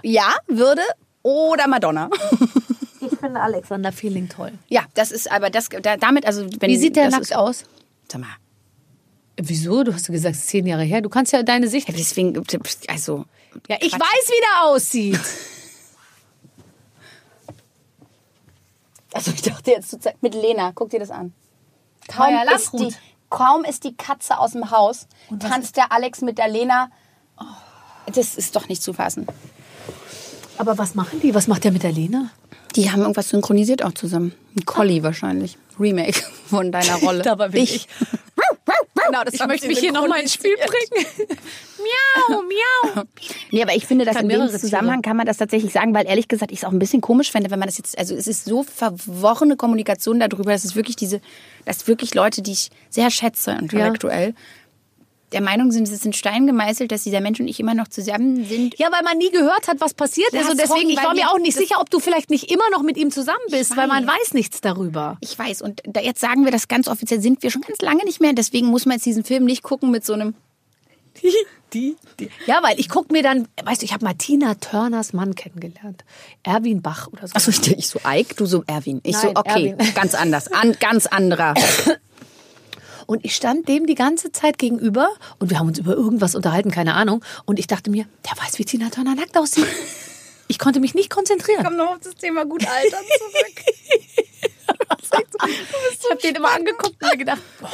ja, Würde oder Madonna. ich finde Alexander Feeling toll. Ja, das ist aber das da, damit also wenn Wie sieht der nackt ist, aus? Sag mal. Wieso? Du hast gesagt, es ist zehn Jahre her. Du kannst ja deine Sicht. Ja, deswegen also Ja, ich Quatsch. weiß, wie der aussieht. Also ich dachte jetzt zur Zeit mit Lena, guck dir das an. Kaum Maya ist, Landrut. die, kaum ist die Katze aus dem Haus, tanzt der Alex mit der Lena. Das ist doch nicht zu fassen. Aber was machen die? Was macht der mit der Lena? Die haben irgendwas synchronisiert auch zusammen. Ein Collie wahrscheinlich. Remake von deiner Rolle. Dabei bin ich. Genau, das Ich möchte mich hier nochmal ins Spiel bringen. miau, miau. Nee, aber ich finde, dass in dem Zusammenhang kann man das tatsächlich sagen, weil ehrlich gesagt ich es auch ein bisschen komisch fände, wenn man das jetzt, also es ist so verworrene Kommunikation darüber, dass es wirklich diese, dass wirklich Leute, die ich sehr schätze intellektuell, der Meinung sind, es ist in Stein gemeißelt, dass dieser Mensch und ich immer noch zusammen sind. Ja, weil man nie gehört hat, was passiert Ja, ist. Und deswegen, ich war mir auch nicht sicher, ob du vielleicht nicht immer noch mit ihm zusammen bist, weil man weiß. nichts darüber. Ich weiß, und da, jetzt sagen wir das ganz offiziell, sind wir schon ganz lange nicht mehr. Deswegen muss man jetzt diesen Film nicht gucken mit so einem, Die, die. Ja, weil ich gucke mir dann, weißt du, ich habe mal Tina Turners Mann kennengelernt. Erwin Bach oder so. Achso, ich, ich so Ike, du so Erwin. Ich so, Nein, okay, Erwin. ganz anders. An, ganz anderer. Und ich stand dem die ganze Zeit gegenüber und wir haben uns über irgendwas unterhalten, keine Ahnung. Und ich dachte mir, der weiß, wie Tina Turner nackt aussieht. Ich konnte mich nicht konzentrieren. Komm noch auf das Thema gut altern zurück. Ich habe den immer angeguckt und mir gedacht, ja,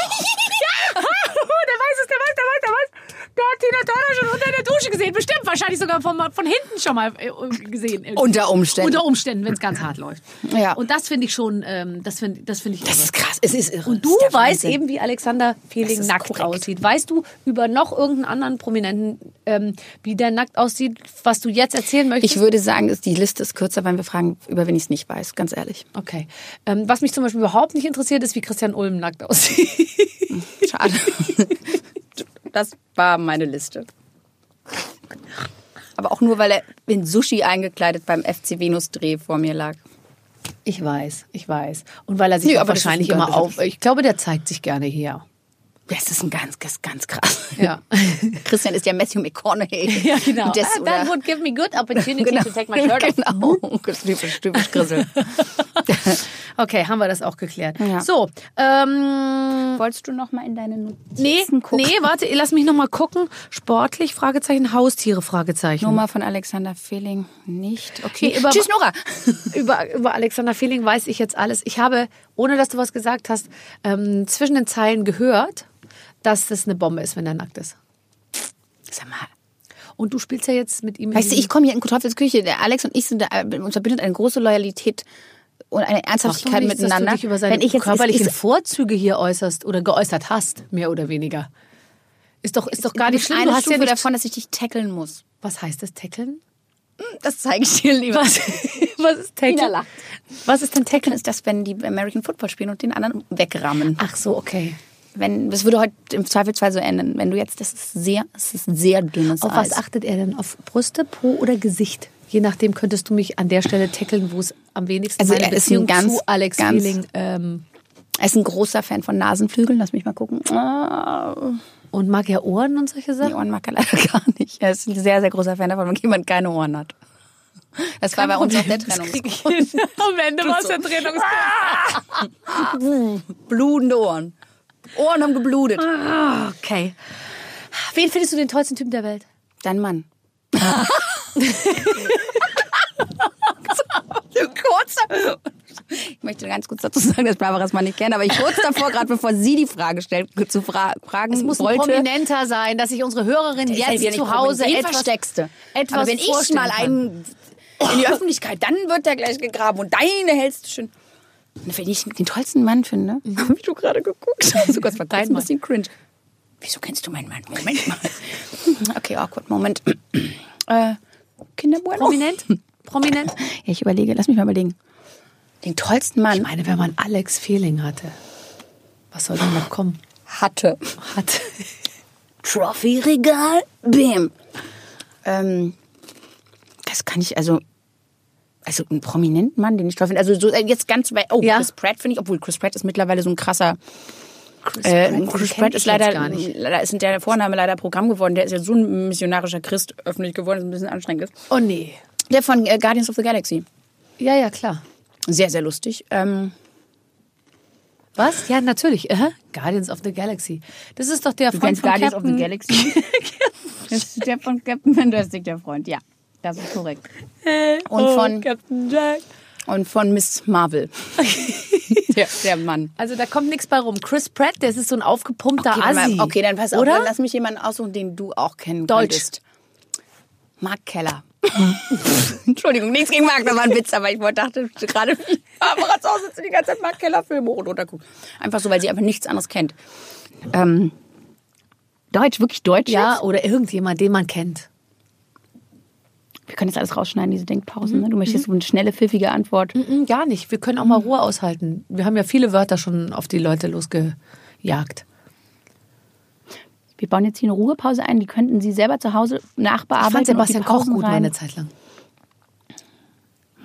der weiß es, der weiß, der weiß, der weiß. Der hat Tina Turner schon unter der Dusche gesehen. Bestimmt, wahrscheinlich sogar von, von hinten schon mal äh, gesehen. Unter Umständen. Unter Umständen, wenn es ganz hart läuft. Ja. Und das finde ich schon, ähm, das finde das find ich Das irre. ist krass, es ist irre. Und du weißt eben, wie Alexander Fehling nackt korrekt. aussieht. Weißt du über noch irgendeinen anderen Prominenten, ähm, wie der nackt aussieht, was du jetzt erzählen möchtest? Ich würde sagen, die Liste ist kürzer, weil wir fragen, über wen ich es nicht weiß, ganz ehrlich. Okay. Ähm, was mich zum Beispiel überhaupt nicht interessiert, ist, wie Christian Ulm nackt aussieht. Schade. Das war meine Liste. Aber auch nur, weil er in Sushi eingekleidet beim FC Venus Dreh vor mir lag. Ich weiß, ich weiß. Und weil er sich ist wahrscheinlich ein immer auf. Ich glaube, der zeigt sich gerne her. Das ist ein ganz, ganz, ganz krass. Ja. Christian ist ja Matthew McConaughey. Ja, genau. Das, Ah, that would give me good opportunity to take my shirt off. Genau. Typisch, typisch Grissel. Okay, haben wir das auch geklärt. Ja. So, ähm, Wolltest du noch mal in deine Notizen nee, gucken? nee, warte, lass mich noch mal gucken. Sportlich, Fragezeichen, Haustiere, Fragezeichen. Nummer von Alexander Fehling nicht. Okay. Nee, über- Tschüss, Nora. über, über Alexander Fehling weiß ich jetzt alles. Ich habe, ohne dass du was gesagt hast, ähm, zwischen den Zeilen gehört, dass das eine Bombe ist, wenn er nackt ist. Sag mal. Und du spielst ja jetzt mit ihm. Weißt du, ich komme hier in Teufels Küche. Der Alex und ich sind, da, äh, uns verbindet eine große Loyalität und eine Ernsthaftigkeit nichts, miteinander. Dass du dich über seine Wenn ich jetzt körperlichen ist, ist, Vorzüge hier äußerst oder geäußert hast, mehr oder weniger. Ist doch, ist doch gar nicht schlimm. eine Du hast ja davon, dass ich dich tackeln muss. Was heißt das Tackeln? Das zeige ich dir lieber. Was, was ist? Ina lacht. Was ist denn Tackeln? ist das, wenn die American Football spielen und den anderen wegrammen. Ach so, okay. Wenn, das würde heute im Zweifelsfall so enden. Wenn du jetzt, das ist sehr, es ist sehr dünnes Auf Eis. was achtet er denn? Auf Brüste, Po oder Gesicht? Je nachdem könntest du mich an der Stelle tackeln, wo es am wenigsten Also meine er ist ein ganz- zu Alex ganz- Fehling ähm, Er ist ein großer Fan von Nasenflügeln. Lass mich mal gucken. Ah, und mag er Ohren und solche die Sachen. Ohren mag er leider gar nicht. Er ist ein sehr, sehr großer Fan davon, wenn jemand keine Ohren hat. Das war bei uns auch der Trennungsgrund. Am Ende war es der Trennungsgrund. Blutende Ohren. Ohren haben geblutet. Okay. Wen findest du den tollsten Typen der Welt? Dein Mann. kurz. Ich möchte ganz kurz dazu sagen, dass Barbara es mal nicht kennt, aber ich kurz davor, gerade bevor sie die Frage stellt, zu fra fragen Es muss wollte. Prominenter sein, dass sich unsere Hörerin ja jetzt zu Hause etwas, du. etwas aber wenn ich mal einen in die Öffentlichkeit, dann wird der gleich gegraben und deine hältst du schön. Und wenn ich den tollsten Mann finde, wie du gerade geguckt hast, sogar war Dein ein bisschen cringe. Wieso kennst du meinen Mann? Moment mal. Okay, awkward Moment. Äh, Kinderbueno. Prominent? Prominent? Ja, ich überlege, lass mich mal überlegen. Den tollsten Mann Ich meine, wenn man Alex Fehling hatte, was soll denn noch kommen? hatte. Hat. Trophy-Regal, bim. Ähm, das kann ich, also, also einen prominenten Mann, den ich toll finde. Also so, äh, jetzt ganz weit, oh, Ja. Chris Pratt finde ich, obwohl Chris Pratt ist mittlerweile so ein krasser, Chris äh, den Chris Pratt ist leider, jetzt gar nicht. leider ist der Vorname leider Programm geworden. Der ist ja so ein missionarischer Christ öffentlich geworden, dass ein bisschen anstrengend ist. Oh nee. Der von äh, Guardians of the Galaxy. Ja, ja, klar. Sehr, sehr lustig. Ähm, Was? Ja, natürlich. Aha. Guardians of the Galaxy. Das ist doch der du Freund von Guardians Captain. of the Galaxy? das ist der von Captain Fantastic, der Freund. Ja, das ist korrekt. Und Oh, von Captain Jack. Und von Miss Marvel. der, der Mann. Also da kommt nichts bei rum. Chris Pratt, der ist so ein aufgepumpter Okay, Assi. mal- okay, dann pass auf, Oder? dann lass mich jemanden aussuchen, den du auch kennen Deutsch. könntest. Mark Keller. Entschuldigung, nichts gegen Mark, das war ein Witz, aber ich wollte, dachte gerade, wie Barbara zu Hause sitzt und die ganze Zeit Mark Keller Filme hoch und runter guckt. Einfach so, weil sie einfach nichts anderes kennt. Ähm, Deutsch, wirklich Deutsch Ja, jetzt? oder irgendjemand, den man kennt. Wir können jetzt alles rausschneiden, diese Denkpausen. Ne? Du möchtest so eine schnelle, pfiffige Antwort. Mhm, gar nicht. Wir können auch mal Ruhe aushalten. Wir haben ja viele Wörter schon auf die Leute losgejagt. Wir bauen jetzt hier eine Ruhepause ein, die könnten Sie selber zu Hause nachbearbeiten. Ich fand Sebastian Koch gut mal rein- eine Zeit lang.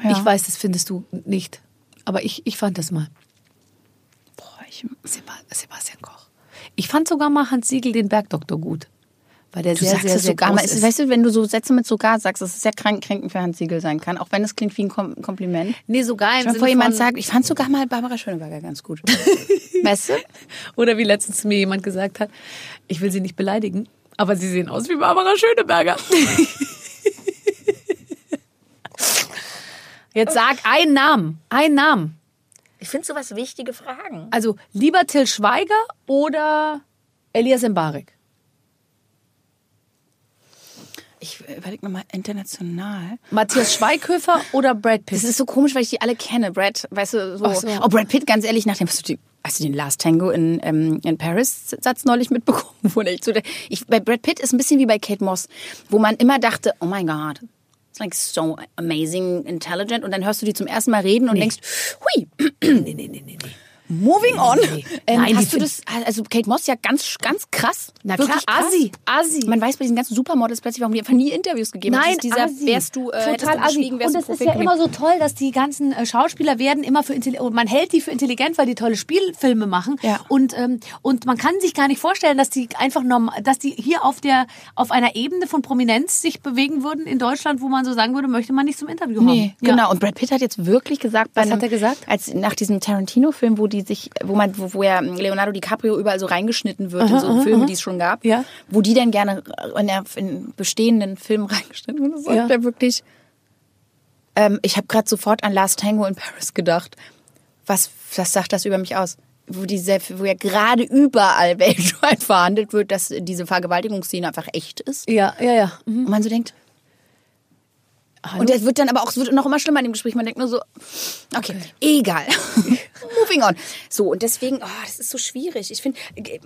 Ja. Ich weiß, das findest du nicht. Aber ich, ich fand das mal. Boah, ich, Seba Sebastian Koch. Ich fand sogar mal Hans Siegel den Bergdoktor gut. Weil der Du sehr, sagst sehr, sogar groß mal. ist. Weißt du, wenn du so Sätze mit sogar sagst, dass es sehr krank, kränkend für Hans Siegel sein kann, auch wenn es klingt wie ein Kom Kompliment. nee, sogar im Schon Sinne vor jemand von, sagt, ich fand sogar mal Barbara Schöneberger ganz gut. weißt du? Oder wie letztens mir jemand gesagt hat, ich will sie nicht beleidigen, aber sie sehen aus wie Barbara Schöneberger. Jetzt sag einen Namen, einen Namen. Ich finde sowas wichtige Fragen. Also lieber Till Schweiger oder Elias Mbarek? Ich überlege nochmal international. Matthias Schweighöfer oder Brad Pitt? Das ist so komisch, weil ich die alle kenne. Brad, weißt du, so. So. Oh, Brad Pitt, ganz ehrlich, nachdem hast du, die, hast du den Last Tango in, ähm, in Paris Satz neulich mitbekommen? Wo ich so, ich, bei Brad Pitt ist ein bisschen wie bei Kate Moss, wo man immer dachte, oh mein Gott, it's like so amazing, intelligent. Und dann hörst du die zum ersten Mal reden und denkst, hui, nee, nee, nee, nee, nee. Moving on. nee. Ähm, Nein, hast du das, also Kate Moss ja ganz, ganz krass. Na klar, Wirklich krass. Assi, Assi. Man weiß bei diesen ganzen Supermodels plötzlich, warum die einfach nie Interviews gegeben haben. Nein, Das ist dieser, Assi. wärst du, äh, total du assi. Und das ist ja immer so toll, dass die ganzen äh, Schauspieler werden immer für intelligent, man hält die für intelligent, weil die tolle Spielfilme machen. Ja. Und ähm, und man kann sich gar nicht vorstellen, dass die einfach normal, dass die hier auf der auf einer Ebene von Prominenz sich bewegen würden in Deutschland, wo man so sagen würde, möchte man nicht zum Interview Nee, haben. Ja. genau. Und Brad Pitt hat jetzt wirklich gesagt, bei Was einem, hat er gesagt? Als nach diesem Tarantino-Film, wo die sich, wo man, wo, wo ja Leonardo DiCaprio überall so reingeschnitten wird in so Filme, die es schon gab, Ja. wo die dann gerne in, der, in bestehenden Filmen reingeschnitten wurden. sagt Ja. er wirklich. Ähm, ich habe gerade sofort an Last Tango in Paris gedacht. Was, was sagt das über mich aus? Wo, diese, wo ja gerade überall weltweit verhandelt wird, dass diese Vergewaltigungsszene einfach echt ist. Ja, ja, ja. Mhm. Und man so denkt, Hallo? und es wird dann aber auch, es wird noch immer schlimmer in dem Gespräch. Man denkt nur so, okay, egal. Moving on. So, und deswegen, oh, das ist so schwierig. Ich finde, äh,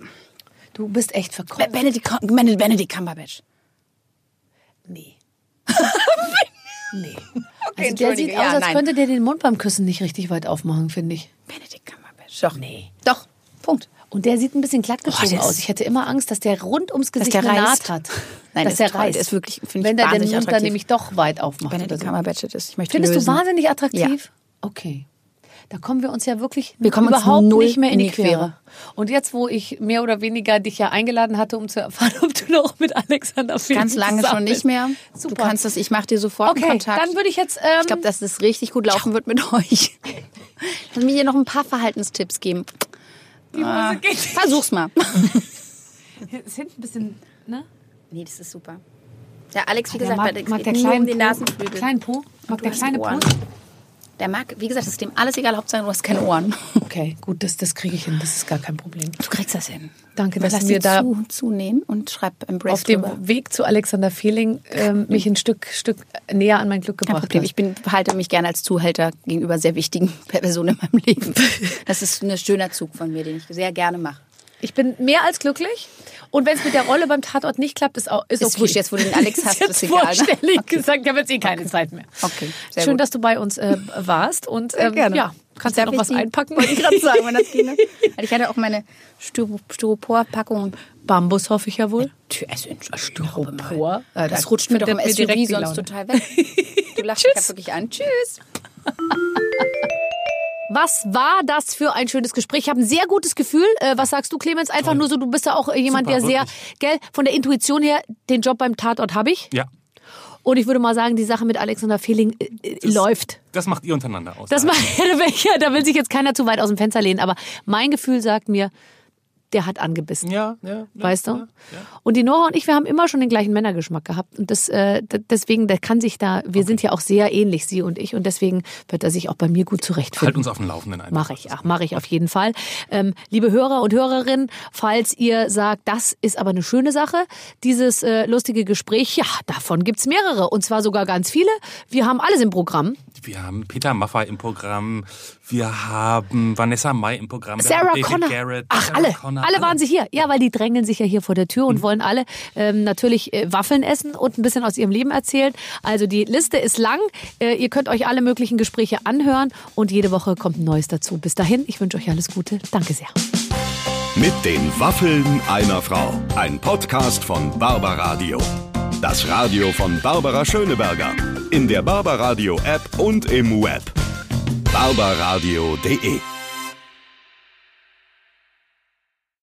du bist echt verkauft. Benedict, Benedict, Cumberbatch. Nee. nee. Okay, also der sieht aus, Ja, als nein. könnte der den Mund beim Küssen nicht richtig weit aufmachen, finde ich. Benedict Cumberbatch. Doch. Nee. Doch. Punkt. Und der sieht ein bisschen glattgezogen Oh, aus. Ich hätte immer Angst, dass der rund ums Gesicht eine Naht hat. Nein, dass der der reißt. Ist wirklich, finde ich, Wenn der den Mund dann nämlich doch weit aufmacht. Benedict oder so. Cumberbatch ist. Ich möchte Findest lösen. du wahnsinnig attraktiv? Ja. Okay. Da kommen wir uns ja wirklich Wir kommen überhaupt nicht mehr in die die Quere. Quere. Und jetzt, wo ich mehr oder weniger dich ja eingeladen hatte, um zu erfahren, ob du noch mit Alexander Fehling Ganz lange schon nicht mehr. Super. Du kannst das, ich mache dir sofort Okay, Kontakt. dann würde ich jetzt. Ähm, ich glaube, dass es richtig gut laufen wird mit euch. Lass mir hier noch ein paar Verhaltenstipps geben. Die Hose geht. Versuch's mal. Ist hinten ein bisschen, ne? Nee, das ist super. Ja, Alex, wie Der gesagt, mag, bei der, mag der kleinen um den Po, Nasenflügel. kleinen Po? Mag der kleine Po? Der mag, wie gesagt, es ist dem alles egal, Hauptsache du hast keine Ohren. Okay, gut, das, das kriege ich hin. Das ist gar kein Problem. Du kriegst das hin. Danke, dass Lass du mir da zu, zunehmen und schreib Embrace auf dem drüber. Weg zu Alexander Fehling ähm, mich ein Stück, Stück näher an mein Glück gebracht Problem. hast. Ich bin, halte mich gerne als Zuhälter gegenüber sehr wichtigen Personen in meinem Leben. Das ist ein schöner Zug von mir, den ich sehr gerne mache. Ich bin mehr als glücklich. Und wenn es mit der Rolle beim Tatort nicht klappt, ist auch ist, Ist okay. wurscht, jetzt, wo du den Alex hast, ist ist egal, ne? vorstellig gesagt. Ich habe jetzt eh keine Zeit mehr. Okay, Schön, gut. dass du bei uns äh, warst und ähm, ja, kannst du Darf noch was die- einpacken? Wollte ich gerade sagen, wenn das geht. Ne? Weil Ich hatte auch meine Styro- Styropor-Packung. Bambus hoffe ich ja wohl. Also, Styropor. Äh, Das rutscht mir doch im SUV sonst total weg. Du lachst ja wirklich an. Tschüss. Was war das für ein schönes Gespräch? Ich habe ein sehr gutes Gefühl. Äh, was sagst du, Clemens? Einfach nur so, du bist ja auch äh, jemand, Super, der sehr, wirklich. gell, von der Intuition her, den Job beim Tatort habe ich. Ja, Und ich würde mal sagen, die Sache mit Alexander Fehling äh, äh, läuft. das macht ihr untereinander aus. Das mal, da will ich- da will sich jetzt keiner zu weit aus dem Fenster lehnen, aber mein Gefühl sagt mir, der hat angebissen. ja, ja, ja. Weißt du? Ja, ja. Und die Nora und ich, wir haben immer schon den gleichen Männergeschmack gehabt. Und das, äh, deswegen, der kann sich da, wir sind ja auch sehr ähnlich, sie und ich. Und deswegen wird er sich auch bei mir gut Halt zurechtfinden. uns auf dem Laufenden einfach. Mache ich, ach, mache ich auf jeden Fall. Ähm, liebe Hörer und Hörerinnen, falls ihr sagt, das ist aber eine schöne Sache, dieses äh, lustige Gespräch, ja, davon gibt's mehrere und zwar sogar ganz viele. Wir haben alles im Programm. Wir haben Peter Maffay im Programm, wir haben Vanessa Mai im Programm, Sarah Connor. Garrett, Ach, Sarah alle. Connor, alle waren sie hier. Ja, weil die drängeln sich ja hier vor der Tür und wollen alle ähm, natürlich äh, Waffeln essen und ein bisschen aus ihrem Leben erzählen. Also die Liste ist lang. Äh, ihr könnt euch alle möglichen Gespräche anhören und jede Woche kommt ein neues dazu. Bis dahin, ich wünsche euch alles Gute. Danke sehr. Mit den Waffeln einer Frau. Ein Podcast von Barbaradio. Das Radio von Barbara Schöneberger. In der Barbaradio App und im Web. barbaradio.de